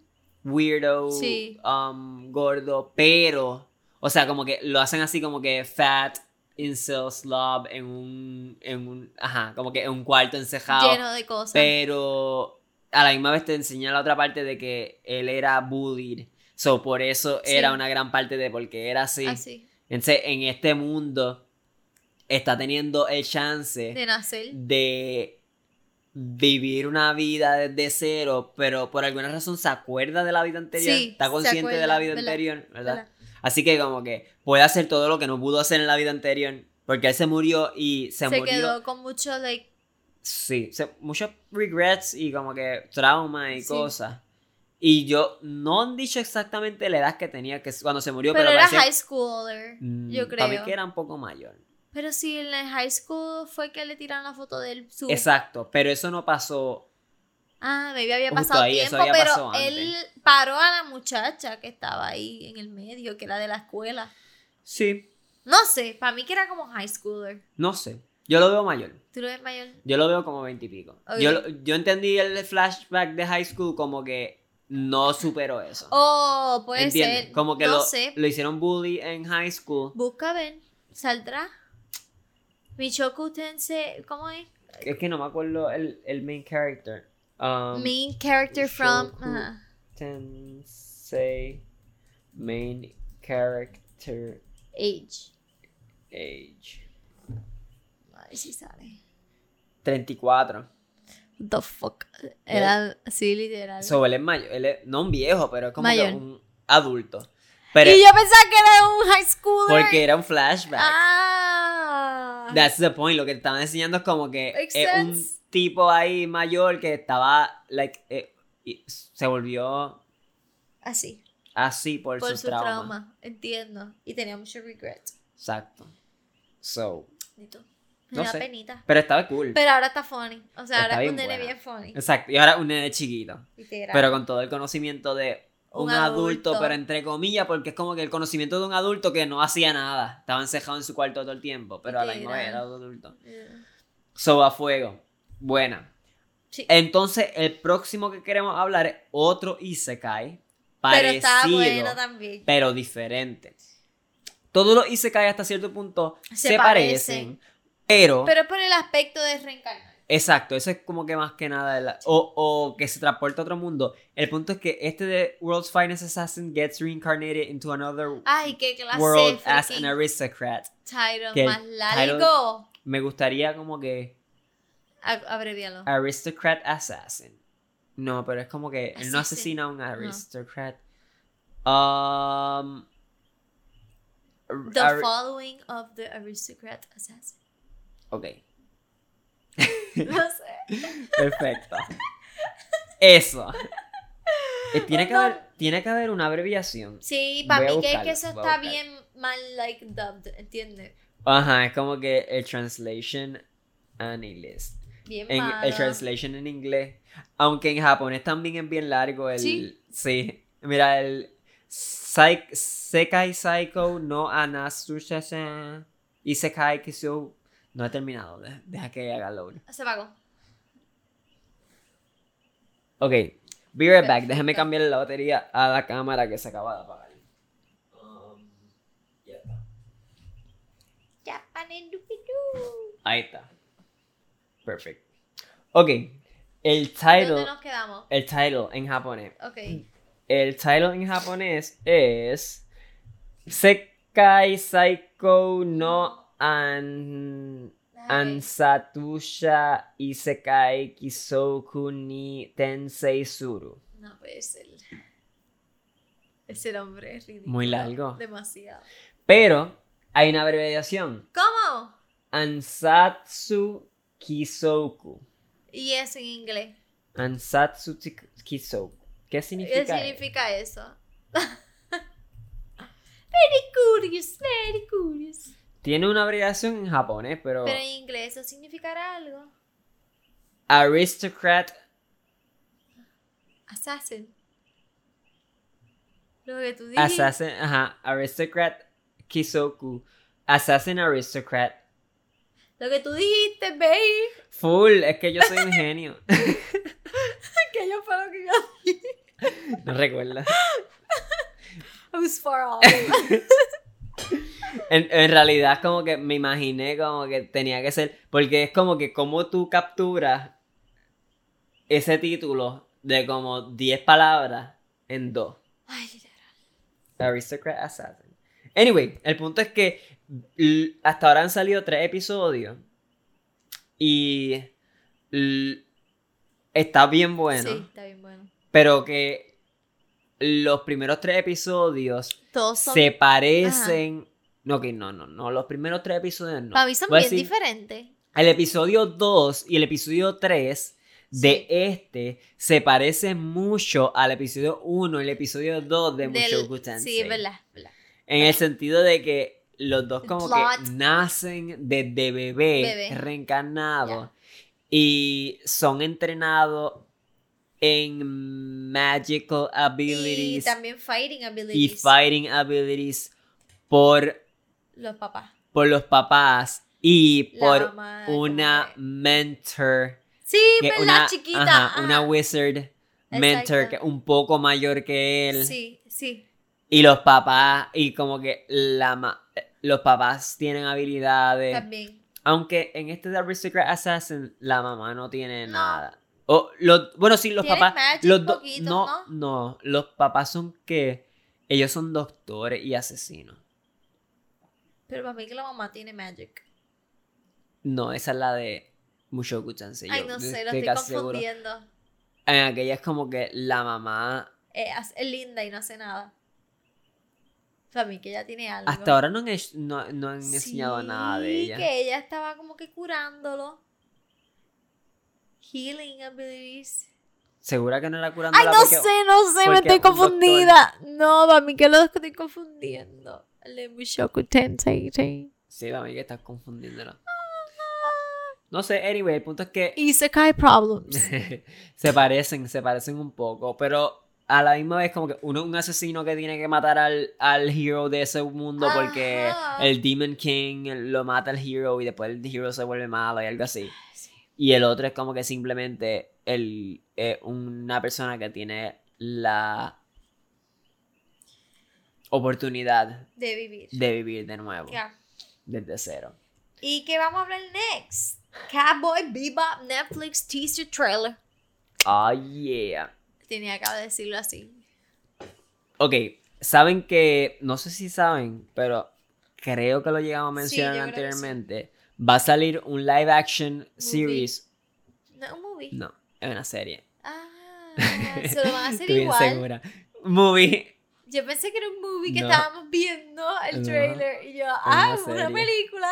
weirdo, Sí. um, gordo, pero, o sea, como que lo hacen así como que fat, incel, slob, en un, en un, ajá, como que en un cuarto encejado. Lleno de cosas. Pero a la misma vez te enseña la otra parte de que él era bullied. So, por eso Sí. era una gran parte de por qué era así. Así. Entonces, en este mundo está teniendo el chance De nacer. de vivir una vida desde cero, pero por alguna razón se acuerda de la vida anterior. Sí, está consciente de la vida ¿verdad? anterior, ¿verdad? ¿Verdad? Así que como que puede hacer todo lo que no pudo hacer en la vida anterior, porque él se murió y se, Se, murió. quedó con mucho, like. Sí, se- muchos regrets y como que trauma y Sí. cosas. Y yo no han dicho exactamente la edad que tenía que cuando se murió, Pero, pero, era parecía- high schooler. Mm, yo creo. Para mí que era un poco mayor. Pero sí, en el high school fue que le tiraron la foto de él. Su... Exacto, pero eso no pasó. Ah, maybe había pasado ahí, eso tiempo, había pero pasado él paró a la muchacha que estaba ahí en el medio, que era de la escuela. Sí, No sé, para mí que era como high schooler. no sé. Yo lo veo mayor. ¿Tú lo ves mayor? Yo lo veo como veintipico. Ok. Yo, lo- yo entendí el flashback de high school como que no superó eso. Oh, puede ¿Entiendes? ser. Como que no lo, sé. lo hicieron bully en high school. Busca ver. ¿Saldrá? Michoku Tensei, ¿cómo es? Es que no me acuerdo el, el main character. Um, Main character from. Ajá. Tensei main character Age. age. A ver si sale. 34. The fuck. Era así literal. So, él es mayor. Él es, no un viejo, pero es como que un adulto. Pero y yo pensaba que era un high schooler. porque era un flashback. Ah. That's the point. Lo que te estaban enseñando es como que es un tipo ahí mayor que estaba, like, eh, y se volvió Así. así por, Por su trauma. Entiendo. Y tenía mucho regret. Exacto. So, Y tú. No sé. penita. pero estaba cool. Pero ahora está funny. O sea, Está ahora es un nene buena. bien funny. Exacto. Y ahora un nene chiquito. Literal. Pero con todo el conocimiento de un, Un adulto, adulto. pero entre comillas, porque es como que el conocimiento de un adulto que no hacía nada. Estaba encejado en su cuarto todo el tiempo, pero a la misma era un adulto. Yeah. So a fuego. Buena. Sí. Entonces, el próximo que queremos hablar es otro Isekai. Pero Parecido, está bueno también. pero diferente. Todos los Isekai hasta cierto punto se, Se parecen, parecen. pero, Pero por el aspecto de reencarnar. Exacto, eso es como que más que nada. o, o que se transporta a otro mundo. El punto es que este de World's Finest Assassin gets reincarnated into another Ay, qué clase world as an aristocrat. title más largo. Me gustaría como que A- Abrevialo. Aristocrat Assassin. No, pero es como que él no asesina a un aristocrat. Um, The ar- following of the aristocrat assassin. ok, No sé. perfecto. Eso. Eh, tiene, que haber, tiene que haber una abreviación. Sí, para mí que es buscarlo, que eso está bien mal, like, dubbed, ¿entiendes? Ajá, es como que el translation analyst. Bien En, malo. el translation en inglés. Aunque en japonés también es bien largo el. Sí. Sí. Mira, el. Sai- Sekai Psycho no Anasusha y Sekai Kisou. No he terminado. de- Deja que haga load. Se pagó. Ok. Be right back. Déjame cambiar la batería a la cámara que se acaba de apagar. Um, ya está. Ahí está. Perfect. Ok. El ¿Dónde title. nos quedamos? El title en japonés. Ok. El title en japonés es Sekai Psycho no An... Ansatusha Isekai Kisoku ni Tensei Suru. No puede ser. Ese nombre es ridículo. Muy largo. Demasiado. Pero hay una abreviación. ¿Cómo? Ansatsu Kisoku. Y eso en inglés. Ansatsu Kisoku. ¿Qué ¿Qué significa? eso? significa eso? very curious, very curious. Tiene una abreviación en japonés, pero... Pero en inglés eso significará algo. Aristocrat Assassin. Lo que tú dijiste. Assassin, ajá, Aristocrat Kisoku. Assassin Aristocrat. Lo que tú dijiste, babe. Full, es que yo soy un genio. Que yo fue lo que yo dije. no recuerdo. I was far off. En, en realidad como que me imaginé como que tenía que ser, porque es como que como tú capturas ese título de como 10 palabras en dos. Ay, literal. Aristocrat Assassin. Anyway, el punto es que hasta ahora han salido tres episodios y está bien bueno, Sí, está bien bueno. pero que los primeros tres episodios Todos son. se parecen. No, que no, no, no. Los primeros tres episodios no. Para mí son Voy bien diferentes. El episodio 2 y el episodio 3 de Sí. este se parecen mucho al episodio 1 y el episodio 2 de Mushoku Tensei. Sí, verdad, verdad. En el sentido de que los dos como Plot. que nacen desde bebé, Bebé. reencarnados y son entrenados en magical Y abilities también fighting y abilities. fighting abilities por, Los papás. por los papás y La por mamá, una mentor. Sí, que ¿verdad, una, chiquita? ajá, una wizard mentor Exacto. que un poco mayor que él. Sí, sí. Y los papás, y como que la ma- los papás tienen habilidades. También. Aunque en este de Aristocrat Assassin, la mamá no tiene No. nada. O los, bueno, sí, los papás. Los poquito, No, ¿no? no. Los papás son que. Ellos son doctores y asesinos. Pero para mí que la mamá tiene magic. No, esa es la de Mushoku Tensei. Ay, no sé, lo estoy seguro. confundiendo. En aquella es como que la mamá. Eh, es linda y no hace nada. Para mí que ella tiene algo. Hasta ahora no han, no, no han enseñado nada de ella. que ella estaba como que curándolo. Healing abilities. Segura que no era curando Ay, no sé, no sé, me estoy doctor- confundida. No, para mí que lo estoy confundiendo. El de Mushoku Tensei. sí. Sí, para mí que estás confundiéndolo. No sé, anyway, el punto es que Isekai Problems. se parecen, se parecen un poco, pero a la misma vez como que uno es un asesino que tiene que matar al, al hero de ese mundo porque el Demon King lo mata al hero y después el hero se vuelve malo y algo así. Sí. Y el otro es como que simplemente el, eh, una persona que tiene la oportunidad De vivir. de vivir de nuevo, Ya. desde cero. ¿Y qué vamos a hablar next? Cowboy Bebop Netflix teaser trailer. Oh yeah. Tenía que decirlo así. Ok, saben que, no sé si saben, pero creo que lo llegamos a mencionar sí. anteriormente. Va a salir un live action series. No un movie. No, es una serie. Ah, se lo van a hacer Estoy bien igual. segura. Movie. Yo pensé que era un movie que No. estábamos viendo el No. trailer y yo, ah, una película.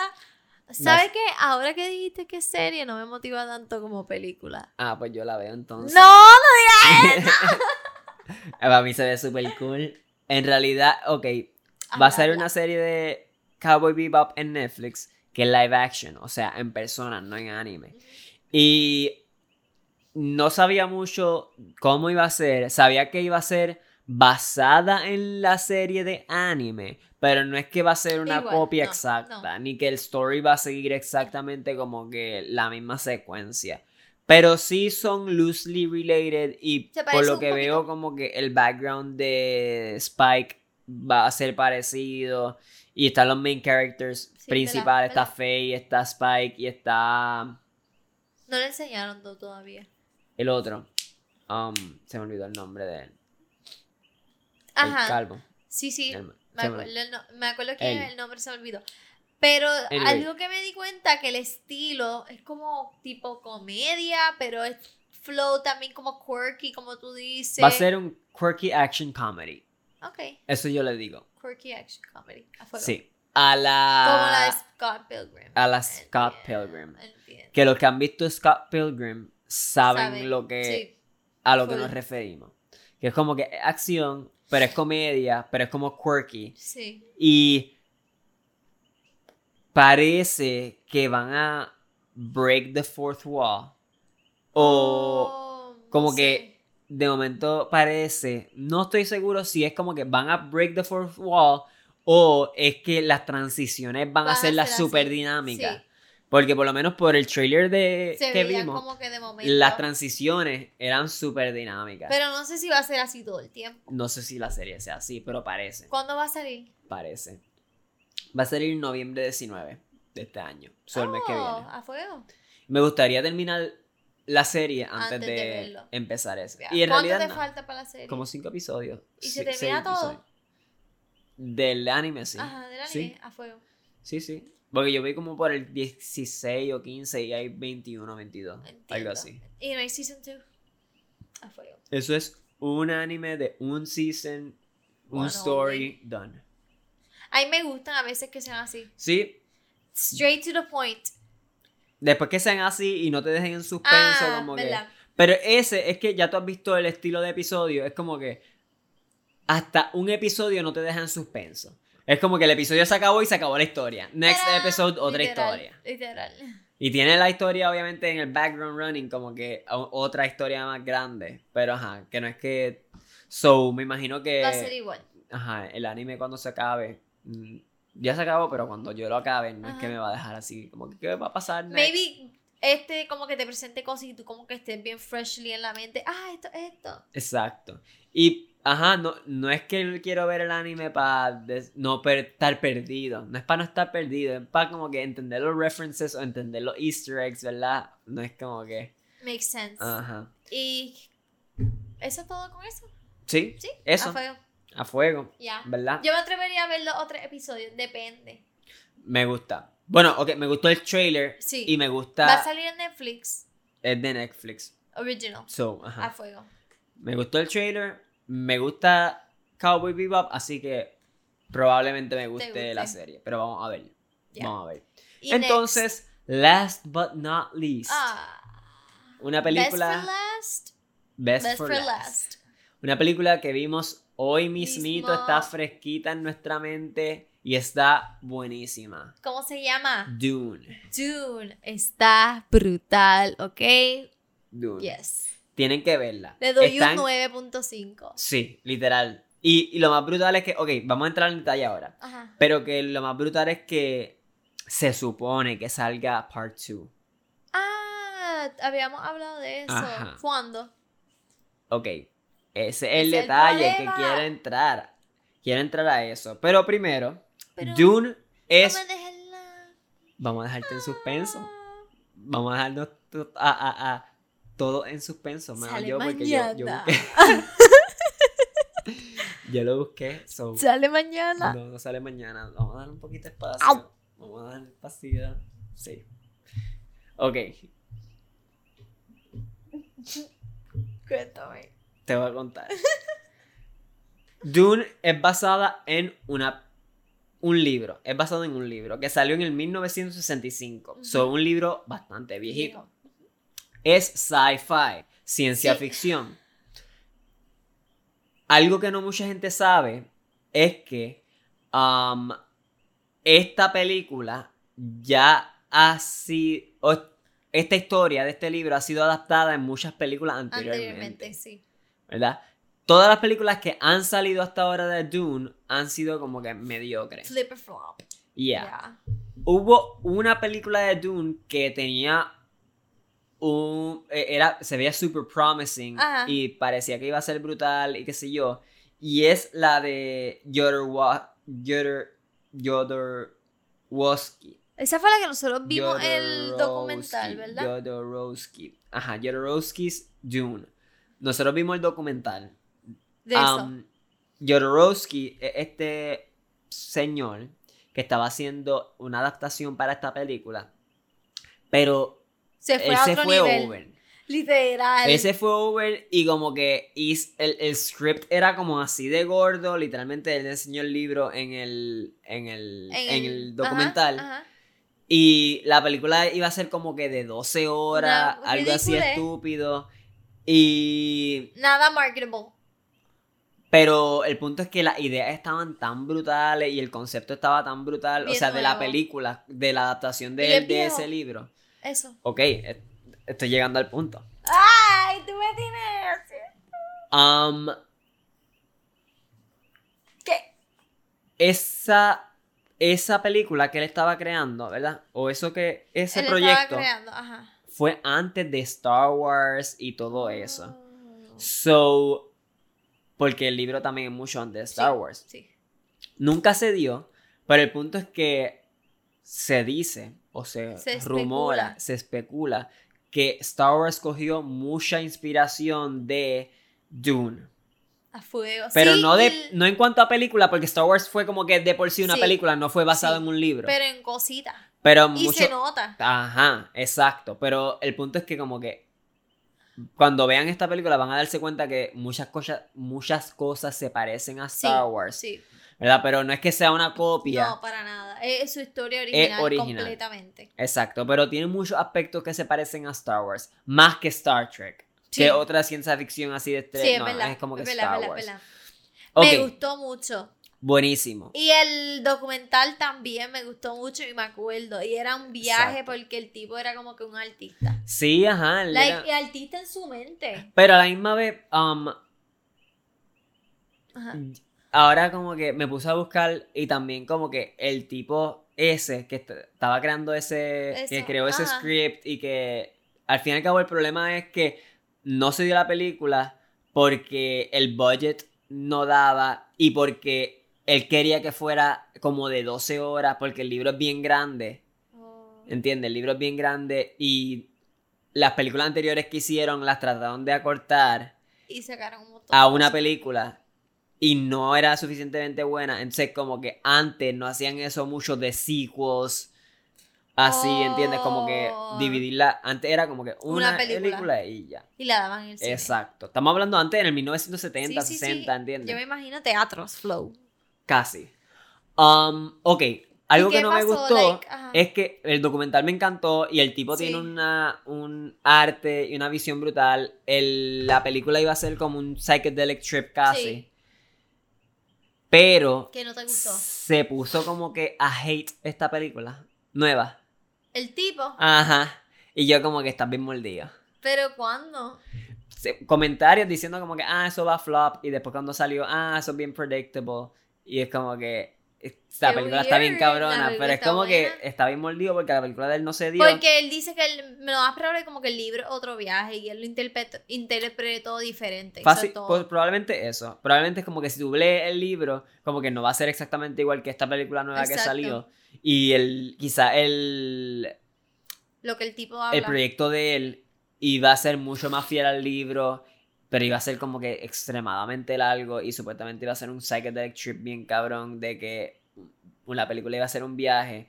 ¿Sabes qué? Ahora que dijiste que es serie, no me motiva tanto como película. Ah, pues yo la veo entonces. No, no digas Para mí se ve súper cool. En realidad, ok, va a ser una serie de Cowboy Bebop en Netflix que es live action, o sea, en persona, no en anime. Y no sabía mucho cómo iba a ser. Sabía que iba a ser basada en la serie de anime, pero no es que va a ser una Igual, copia no, exacta, ni que el story va a seguir exactamente como que la misma secuencia. Pero sí son loosely related y por lo que veo como que el background de Spike va a ser parecido y están los main characters Sí, principales, está Faye, está Spike y está No le enseñaron todo todavía. el otro. Um, se me olvidó el nombre de él. El Ajá. calvo. Sí, sí. El- Me acuerdo, el no- me acuerdo que Él. el nombre se me olvidó. Pero Anyway. algo que me di cuenta que el estilo es como tipo comedia, pero es flow también como quirky, como tú dices. Va a ser un quirky action comedy. Ok, Eso yo le digo. quirky action comedy. a. Sí. A la. Como la de Scott Pilgrim. a la Scott Entiendo, Pilgrim. entiendo. Que los que han visto Scott Pilgrim saben, Saben, lo que sí. a lo que nos referimos. Que es como que acción, pero es comedia, pero es como quirky. Sí. Y parece que van a break the fourth wall. O Oh, como sí. que de momento parece, no estoy seguro si es como que van a break the fourth wall o es que las transiciones van, a Van a ser las super dinámicas. sí. Porque por lo menos por el trailer de Se que vimos, como que de momento. las transiciones eran súper dinámicas. Pero no sé si va a ser así todo el tiempo. no sé si la serie sea así, pero parece. ¿Cuándo va a salir? Parece. Va a salir noviembre 19 de este año. So, el mes que Oh, viene. a fuego. Me gustaría terminar la serie antes, Antes de empezar eso. Ya. Y en ¿Cuánto realidad te no. falta para la serie? como cinco episodios. ¿Y se termina todo? episodios. Del anime, sí. Ajá, del Sí. anime, a fuego. Sí, sí. Porque yo vi como por el 16 o 15 y hay 21, 22. Algo Entiendo. así. Y no hay season 2. A fuego. Eso es un anime de un season, un story done. A mí me gustan a veces que sean así. Sí, Straight to the point. después que sean así y no te dejen en suspenso, Ah, como que. ¿verdad? Pero ese es que ya tú has visto el estilo de episodio. Es como que hasta un episodio no te deja en suspenso. Es como que el episodio se acabó y se acabó la historia. Next Era episode, otra literal, historia. Literal. Y tiene la historia, obviamente, en el background running, como que otra historia más grande. Pero ajá, que no es que. So, me imagino que. Va a ser igual. Ajá, el anime cuando se acabe. mm, Ya se acabó, pero cuando yo lo acabe, no es que me va a dejar así. Como que, ¿qué va a pasar? next? Maybe este como que te presente cosas y tú como que estés bien freshly en la mente. Ah, esto, esto. Exacto. Y, ajá, no, no es que quiero ver el anime para no per- estar perdido. No es para no estar perdido. Es para como que entender los references o entender los easter eggs, ¿verdad? No es como que... Makes sense. Ajá. Y eso es todo con eso. Sí, Sí. eso. A fuego. A fuego, Ya. ¿verdad? Yo me atrevería a ver los otros episodios. Depende. Me gusta. Bueno, ok, me gustó el trailer. Sí. Y me gusta... Va a salir en Netflix. Es de Netflix. Original. So, ajá. A fuego. Me gustó el trailer. Me gusta Cowboy Bebop, así que probablemente me guste la serie. Pero vamos a ver. Ya. Vamos a ver. Y Entonces, last but not least. Ah. Una Best película. for last. Best, Best for, for last. last. Una película que vimos hoy mismito, Mismo. está fresquita en nuestra mente y está buenísima. ¿Cómo se llama? Dune. Dune. Está brutal, ¿ok? Dune. Yes. Tienen que verla. Le doy Está en- un 9.5. Sí, literal. Y, y lo más brutal es que, ok, vamos a entrar en detalle ahora. Ajá. Pero que lo más brutal es que se supone que salga part 2. Ah, habíamos hablado de eso. Ajá. ¿Cuándo? Ok, ese es el Ese es el detalle que quiero entrar. Quiero entrar a eso. Pero primero, Pero Dune es... No me dejes la- Vamos a dejarte en suspenso. Ah. Vamos a dejarnos a, a- a- todo en suspenso. menos Sale yo porque yo, yo busqué. yo lo busqué. so, Sale mañana. no, no sale mañana. Vamos a dar un poquito de espacio. Au. Vamos a dar espacio. Sí. Ok, Cuéntame. te voy a contar. Dune es basada en una un libro, es basado en un libro que salió en el 1965. Ujú. So, un libro bastante viejito. Es sci-fi, ciencia Sí. ficción. Algo que no mucha gente sabe es que um, esta película ya ha sido. Esta historia de este libro ha sido adaptada en muchas películas anteriormente. Anteriormente, sí. ¿Verdad? Todas las películas que han salido hasta ahora de Dune han sido como que mediocres. Flip flop. Yeah. Hubo una película de Dune que tenía un. eh, Era, se veía super promising Ajá. y parecía que iba a ser brutal y qué sé yo. Y es la de Jodorowsky. Esa fue la que nosotros vimos el documental, ¿verdad? Jodorowsky. Ajá, Jodorowsky's Dune. Nosotros vimos el documental. De eso. Um, Jodorowsky es este señor que estaba haciendo una adaptación para esta película. Pero Se fue él a se otro fue nivel. over. Literal. Ese fue over y como que is- el, el script era como así de gordo, literalmente él enseñó el libro en el, en el, en el documental. ajá. Y la película iba a ser como que de 12 horas, algo así estúpido. Y... Nada marketable. Pero el punto es que las ideas estaban tan brutales y el concepto estaba tan brutal, o sea, de la película, de la adaptación de, es de ese libro. Eso. Ok, e- estoy llegando al punto. ¡Ay! Tú me tienes. Um, ¿Qué? esa, esa película que él estaba creando, ¿verdad? O eso que, ese Él proyecto estaba creando. Ajá. fue antes de Star Wars y todo eso. Oh. So, porque el libro también es mucho antes de Star Sí, Wars. Sí. Nunca se dio, pero el punto es que se dice o se, Se rumora, especula. se especula que Star Wars cogió mucha inspiración de Dune. A fuego. Pero Sí, no, de, el- no en cuanto a película, porque Star Wars fue como que de por sí una Sí, película, no fue basado sí, en un libro. Pero en cositas. Pero Y mucho... se nota. Ajá, exacto. Pero el punto es que como que cuando vean esta película van a darse cuenta que muchas cosas, muchas cosas se parecen a Star Wars. Sí. ¿Verdad? Pero no es que sea una copia. No, para nada. Es su historia original, original. completamente. Exacto, pero tiene muchos aspectos que se parecen a Star Wars. Más que Star Trek. Sí. Que otra ciencia ficción así de estrella. Sí, es no, verdad. es como que es verdad, Star Wars. verdad. Me gustó mucho. buenísimo. Y el documental también me gustó mucho y me acuerdo. Y era un viaje Exacto. porque el tipo era como que un artista. Sí, ajá. Like, era- artista en su mente. Pero a la misma vez, um, Ajá. Ahora como que me puse a buscar y también como que el tipo ese que est- estaba creando ese, que creó ese script y que al fin y al cabo el problema es que no se dio la película porque el budget no daba y porque él quería que fuera como de 12 horas porque el libro es bien grande, Oh. ¿entiendes? El libro es bien grande y las películas anteriores que hicieron las trataron de acortar Y sacaron un montón. a una película y no era suficientemente buena. Entonces, como que antes no hacían eso mucho de sequels. Así, ¿entiendes? Como que Oh. dividirla. Antes era como que una, Una película. película. y ya. Y la daban en el cine. Exacto. Estamos hablando antes en el 1970, Sí, sí, sí. 60, ¿entiendes? Yo me imagino teatros, flow. Casi. Um, ok. Algo ¿Y que no me gustó Like, es que el documental me encantó y el tipo Sí. tiene una, un arte y una visión brutal. El- la película iba a ser como un psychedelic trip casi. Sí. Pero Que no te gustó. se puso como que a hate esta película nueva. El tipo. Ajá. Y yo como que estás bien mordido. Pero ¿cuándo? Comentarios diciendo como que, ah, eso va a flop. Y después cuando salió, ah, eso es bien predictable. Y es como que esta Qué película está bien la cabrona. Pero es como que está bien mordido porque la película de él no se dio. Porque él dice que el, lo más probable como que el libro es otro viaje y él lo interpretó, interpretó diferente. Eso es Fácil, pues, probablemente eso. Probablemente es como que si tú lees el libro, como que no va a ser exactamente igual que esta película nueva que Exacto. salió. Y el, quizá el, lo que el tipo habla. el proyecto de él iba a ser mucho más fiel al libro, pero iba a ser como que extremadamente largo y supuestamente iba a ser un psychedelic trip bien cabrón de que una película iba a ser un viaje.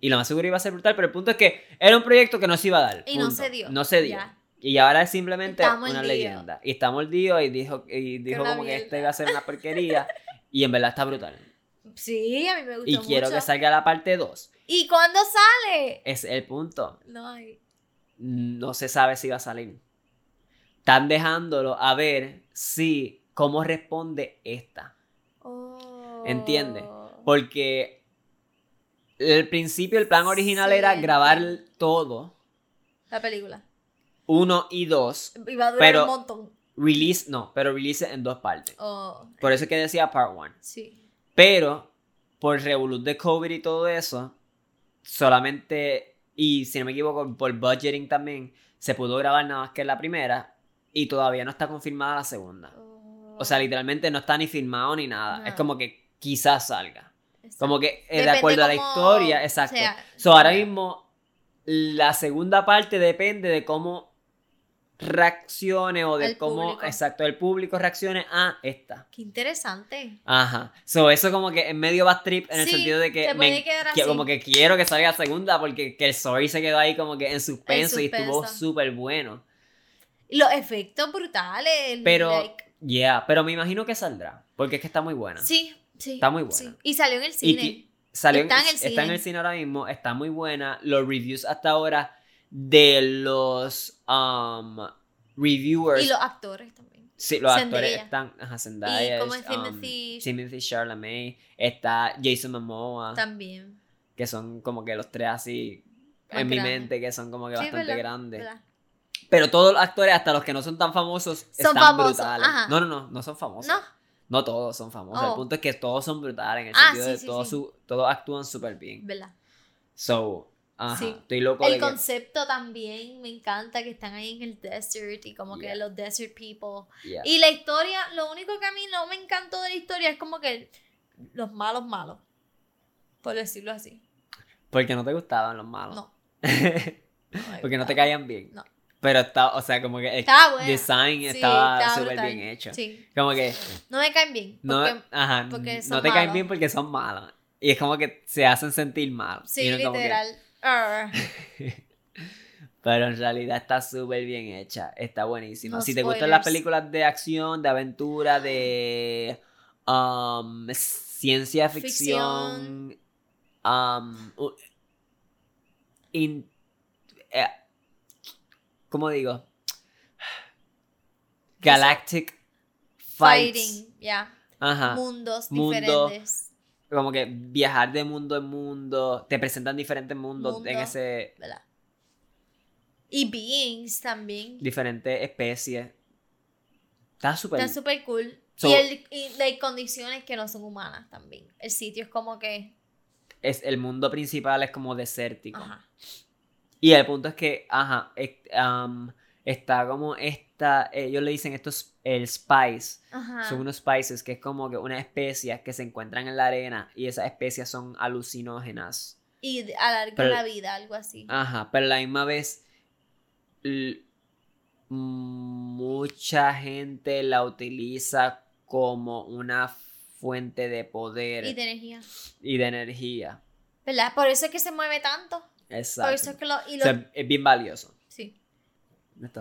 Y lo más seguro iba a ser brutal, pero el punto es que era un proyecto que no se iba a dar. Y no se dio. No se dio. Ya. Y ahora es simplemente Está una leyenda. Y está mordido y dijo, y dijo como que este va a ser una porquería. y en verdad está brutal. Sí, a mí me gustó Y quiero mucho. que salga la parte 2. ¿Y cuándo sale? Es el punto. No hay. no se sabe si va a salir. Están dejándolo a ver si cómo responde esta. Oh. Entiende. Porque el principio, el plan original Sí, era grabar todo, La película. uno y dos. Iba a durar Pero- un montón. Release, no, pero release en dos partes. Oh, Por eso es que decía part one. sí. Pero, por revolut de COVID y todo eso, solamente, y si no me equivoco, por budgeting también, se pudo grabar nada más que la primera y todavía no está confirmada la segunda. Oh, O sea, literalmente no está ni filmado ni nada. Es como que quizás salga. exacto. Como que eh, de acuerdo a la historia, exacto. sea. So, ahora mismo, la segunda parte depende de cómo reaccione o de El cómo, público. exacto, el público reaccione a esta. Qué interesante. Ajá. So, eso como que en medio bad trip en el sentido de que, me- que como que quiero que salga segunda porque que el story se quedó ahí como que en suspenso, y estuvo suspenso. súper bueno. Los efectos brutales. el, Pero, like- yeah, pero me imagino que saldrá porque es que está muy buena. sí, sí. Está muy buena. sí. Y salió en el cine. salió en- Está en el está en el cine ahora mismo, está muy buena. Los reviews hasta ahora de los um, reviewers. Y los actores también. sí, los Zendaya. actores están. Ajá, Zendaya. Y como es, es um, Timothy- Timothy Chalamet. Está Jason Momoa. También. Que son como que los tres así. En mi mente, que son como que Sí, bastante ¿verdad? grandes. ¿verdad? Pero todos los actores, hasta los que no son tan famosos, Son están famosos, brutales. ajá. No, no, no, no son famosos. No. No todos son famosos. El Oh. punto es que todos son brutales en el Ah, sentido sí, de sí, todos, sí. su- todos actúan súper bien. ¿Verdad? So, ajá, estoy loco de El que- concepto también me encanta que están ahí en el desert y como Yeah. que los desert people. yeah. Y la historia, lo único que a mí no me encantó de la historia es como que los malos malos. Por decirlo así. Porque no te gustaban los malos. No. me Porque no te caían bien. No. Pero está, o sea, como que el Estaba design Sí, estaba estaba súper bien hecho. Sí. Como que No me caen bien. no, ajá, porque no te caen bien porque son malos. Y es como que se hacen sentir mal. sí, que- literal. Pero en realidad está súper bien hecha. Está buenísima. No si te gustan las películas de acción, de aventura, de um, ciencia ficción, um, in- eh, ¿cómo digo? Galactic Fights. Fighting, ya. Ajá. Mundos Mundo. diferentes. Como que viajar de mundo en mundo. Te presentan diferentes mundos en ese. ¿Verdad? Y beings también. diferentes especies. Está súper. Está súper cool. So- y, el, y hay condiciones que no son humanas también. El sitio es como que. Es, el mundo principal es como desértico. Ajá. Y el punto es que, ajá, está como esta. Ellos le dicen esto es el spice. Ajá. Son unos spices que es como que unas especias que se encuentran en la arena y esas especias son alucinógenas. Y de- alarga Pero- la vida, algo así. Ajá, pero a la misma vez. mucha gente la utiliza como una fuente de poder Y de energía. y de energía. ¿Verdad? Por eso es que se mueve tanto. Exacto. Por eso es que lo. Y, O sea, es bien valioso. sí.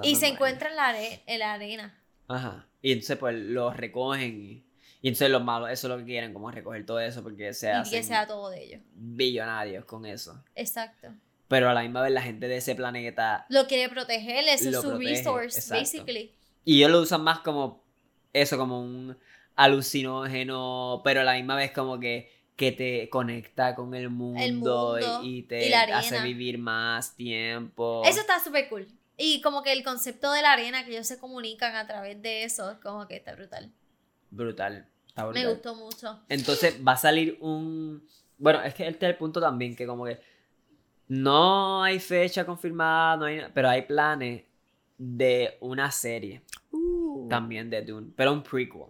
Y se encuentra en la, are- en la arena. Ajá. Y entonces pues los recogen y, y entonces los malos eso es lo que quieren, como recoger todo eso porque se y que sea todo de ellos. billonarios con eso. Exacto. Pero a la misma vez la gente de ese planeta Lo quiere proteger, eso Lo es su protege, resource, exacto. basically. Y ellos lo usan más como eso, como un alucinógeno, pero a la misma vez como que, que te conecta con el mundo, mundo y, y te y hace vivir más tiempo. Eso está súper cool. Y como que el concepto de la arena, que ellos se comunican a través de eso, es como que está brutal. Brutal. está Me gustó mucho. Entonces va a salir un... Bueno, es que este es el punto también, que como que no hay fecha confirmada, no hay, pero hay planes de una serie también de Dune, pero un prequel.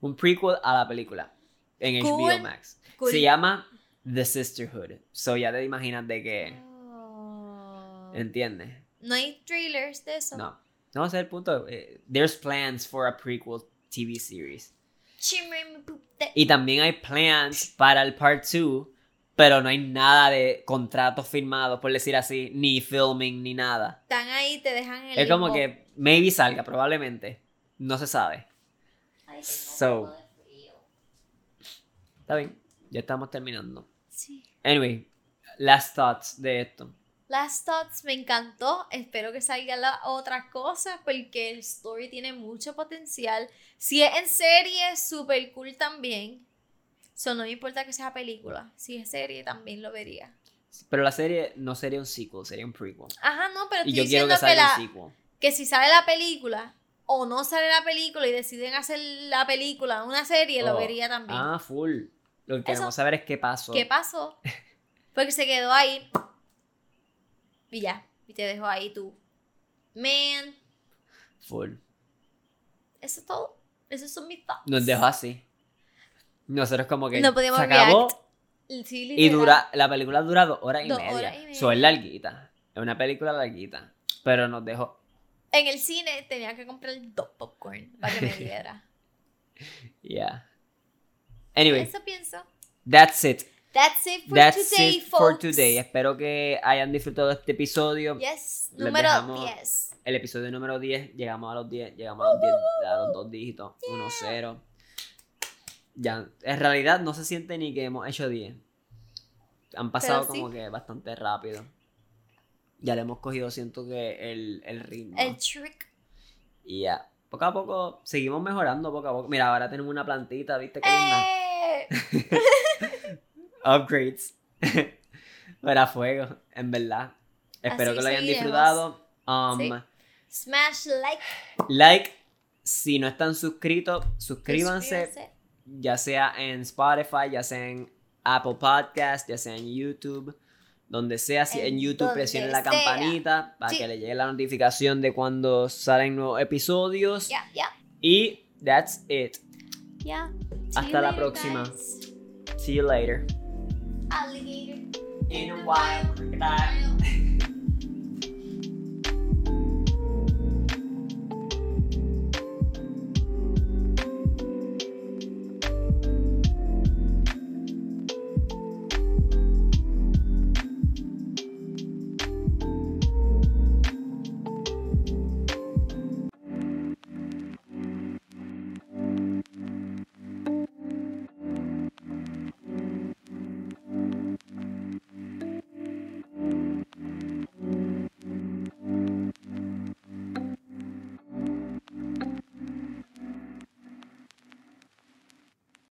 Un prequel a la película en Cool. HBO Max. Cool. Se llama The Sisterhood. So ya te imaginas de qué. Oh. ¿Entiendes? No hay trailers de eso. No. No, ese es el punto. Eh, There's plans for a prequel TV series. Y también hay plans para el part 2, pero no hay nada de contratos firmados, por decir así, ni filming, ni nada. Están ahí, te dejan el Es como que maybe salga, probablemente. No se sabe. Ay, So- un poco de frío. Está bien, ya estamos terminando. Sí. Anyway, last thoughts de esto. Last Thoughts me encantó. Espero que salgan las otras cosas porque el story tiene mucho potencial. Si es en serie, súper cool también. So, no me importa que sea película. Si es serie, también lo vería. Pero la serie no sería un sequel, sería un prequel. Ajá, no, pero Y yo quiero diciendo que que, salga la, un sequel. que si sale la película o no sale la película y deciden hacer la película, una serie, lo Oh. vería también. Ah, full. Lo que queremos Eso. saber es qué pasó. ¿Qué pasó? Porque se quedó ahí. Y ya. Y te dejó ahí tú. Man, Full. eso es todo. Esos son mis thoughts. Nos dejó así. Nosotros como que No podíamos se acabó react. Sí, y dura, la película dura dos horas y Dos media. horas y So, es media. larguita. Es una película larguita. Pero nos dejó. En el cine tenía que comprar dos popcorn para que me diera. Yeah. Anyway, Eso pienso. that's it. That's it for That's today, it for folks. today. Espero que hayan disfrutado este episodio. Yes, Les número dejamos- 10. El episodio número 10. Llegamos a los 10. Llegamos a los 10. A los dos dígitos. 1, 0. Ya. En realidad no se siente ni que hemos hecho 10. Han pasado Pero sí. como que bastante rápido. Ya le hemos cogido, siento que el, el ritmo. El trick. Y ya. Poco a poco seguimos mejorando poco a poco. Mira, ahora tenemos una plantita, ¿viste qué linda? Upgrades. Para fuego, en verdad. Espero Así que lo hayan seguiremos. disfrutado. Um, Sí. Smash like. Like, si no están suscritos, suscríbanse. suscríbanse. Ya sea en Spotify, ya sea en Apple Podcast, ya sea en YouTube. Donde sea, si en, En YouTube donde presionen la sea. campanita para Sí. que le llegue la notificación de cuando salen nuevos episodios. Ya, ya, Y that's it. Ya. Hasta See you la later, próxima. guys. See you later. Alligator. In a while, crocodile.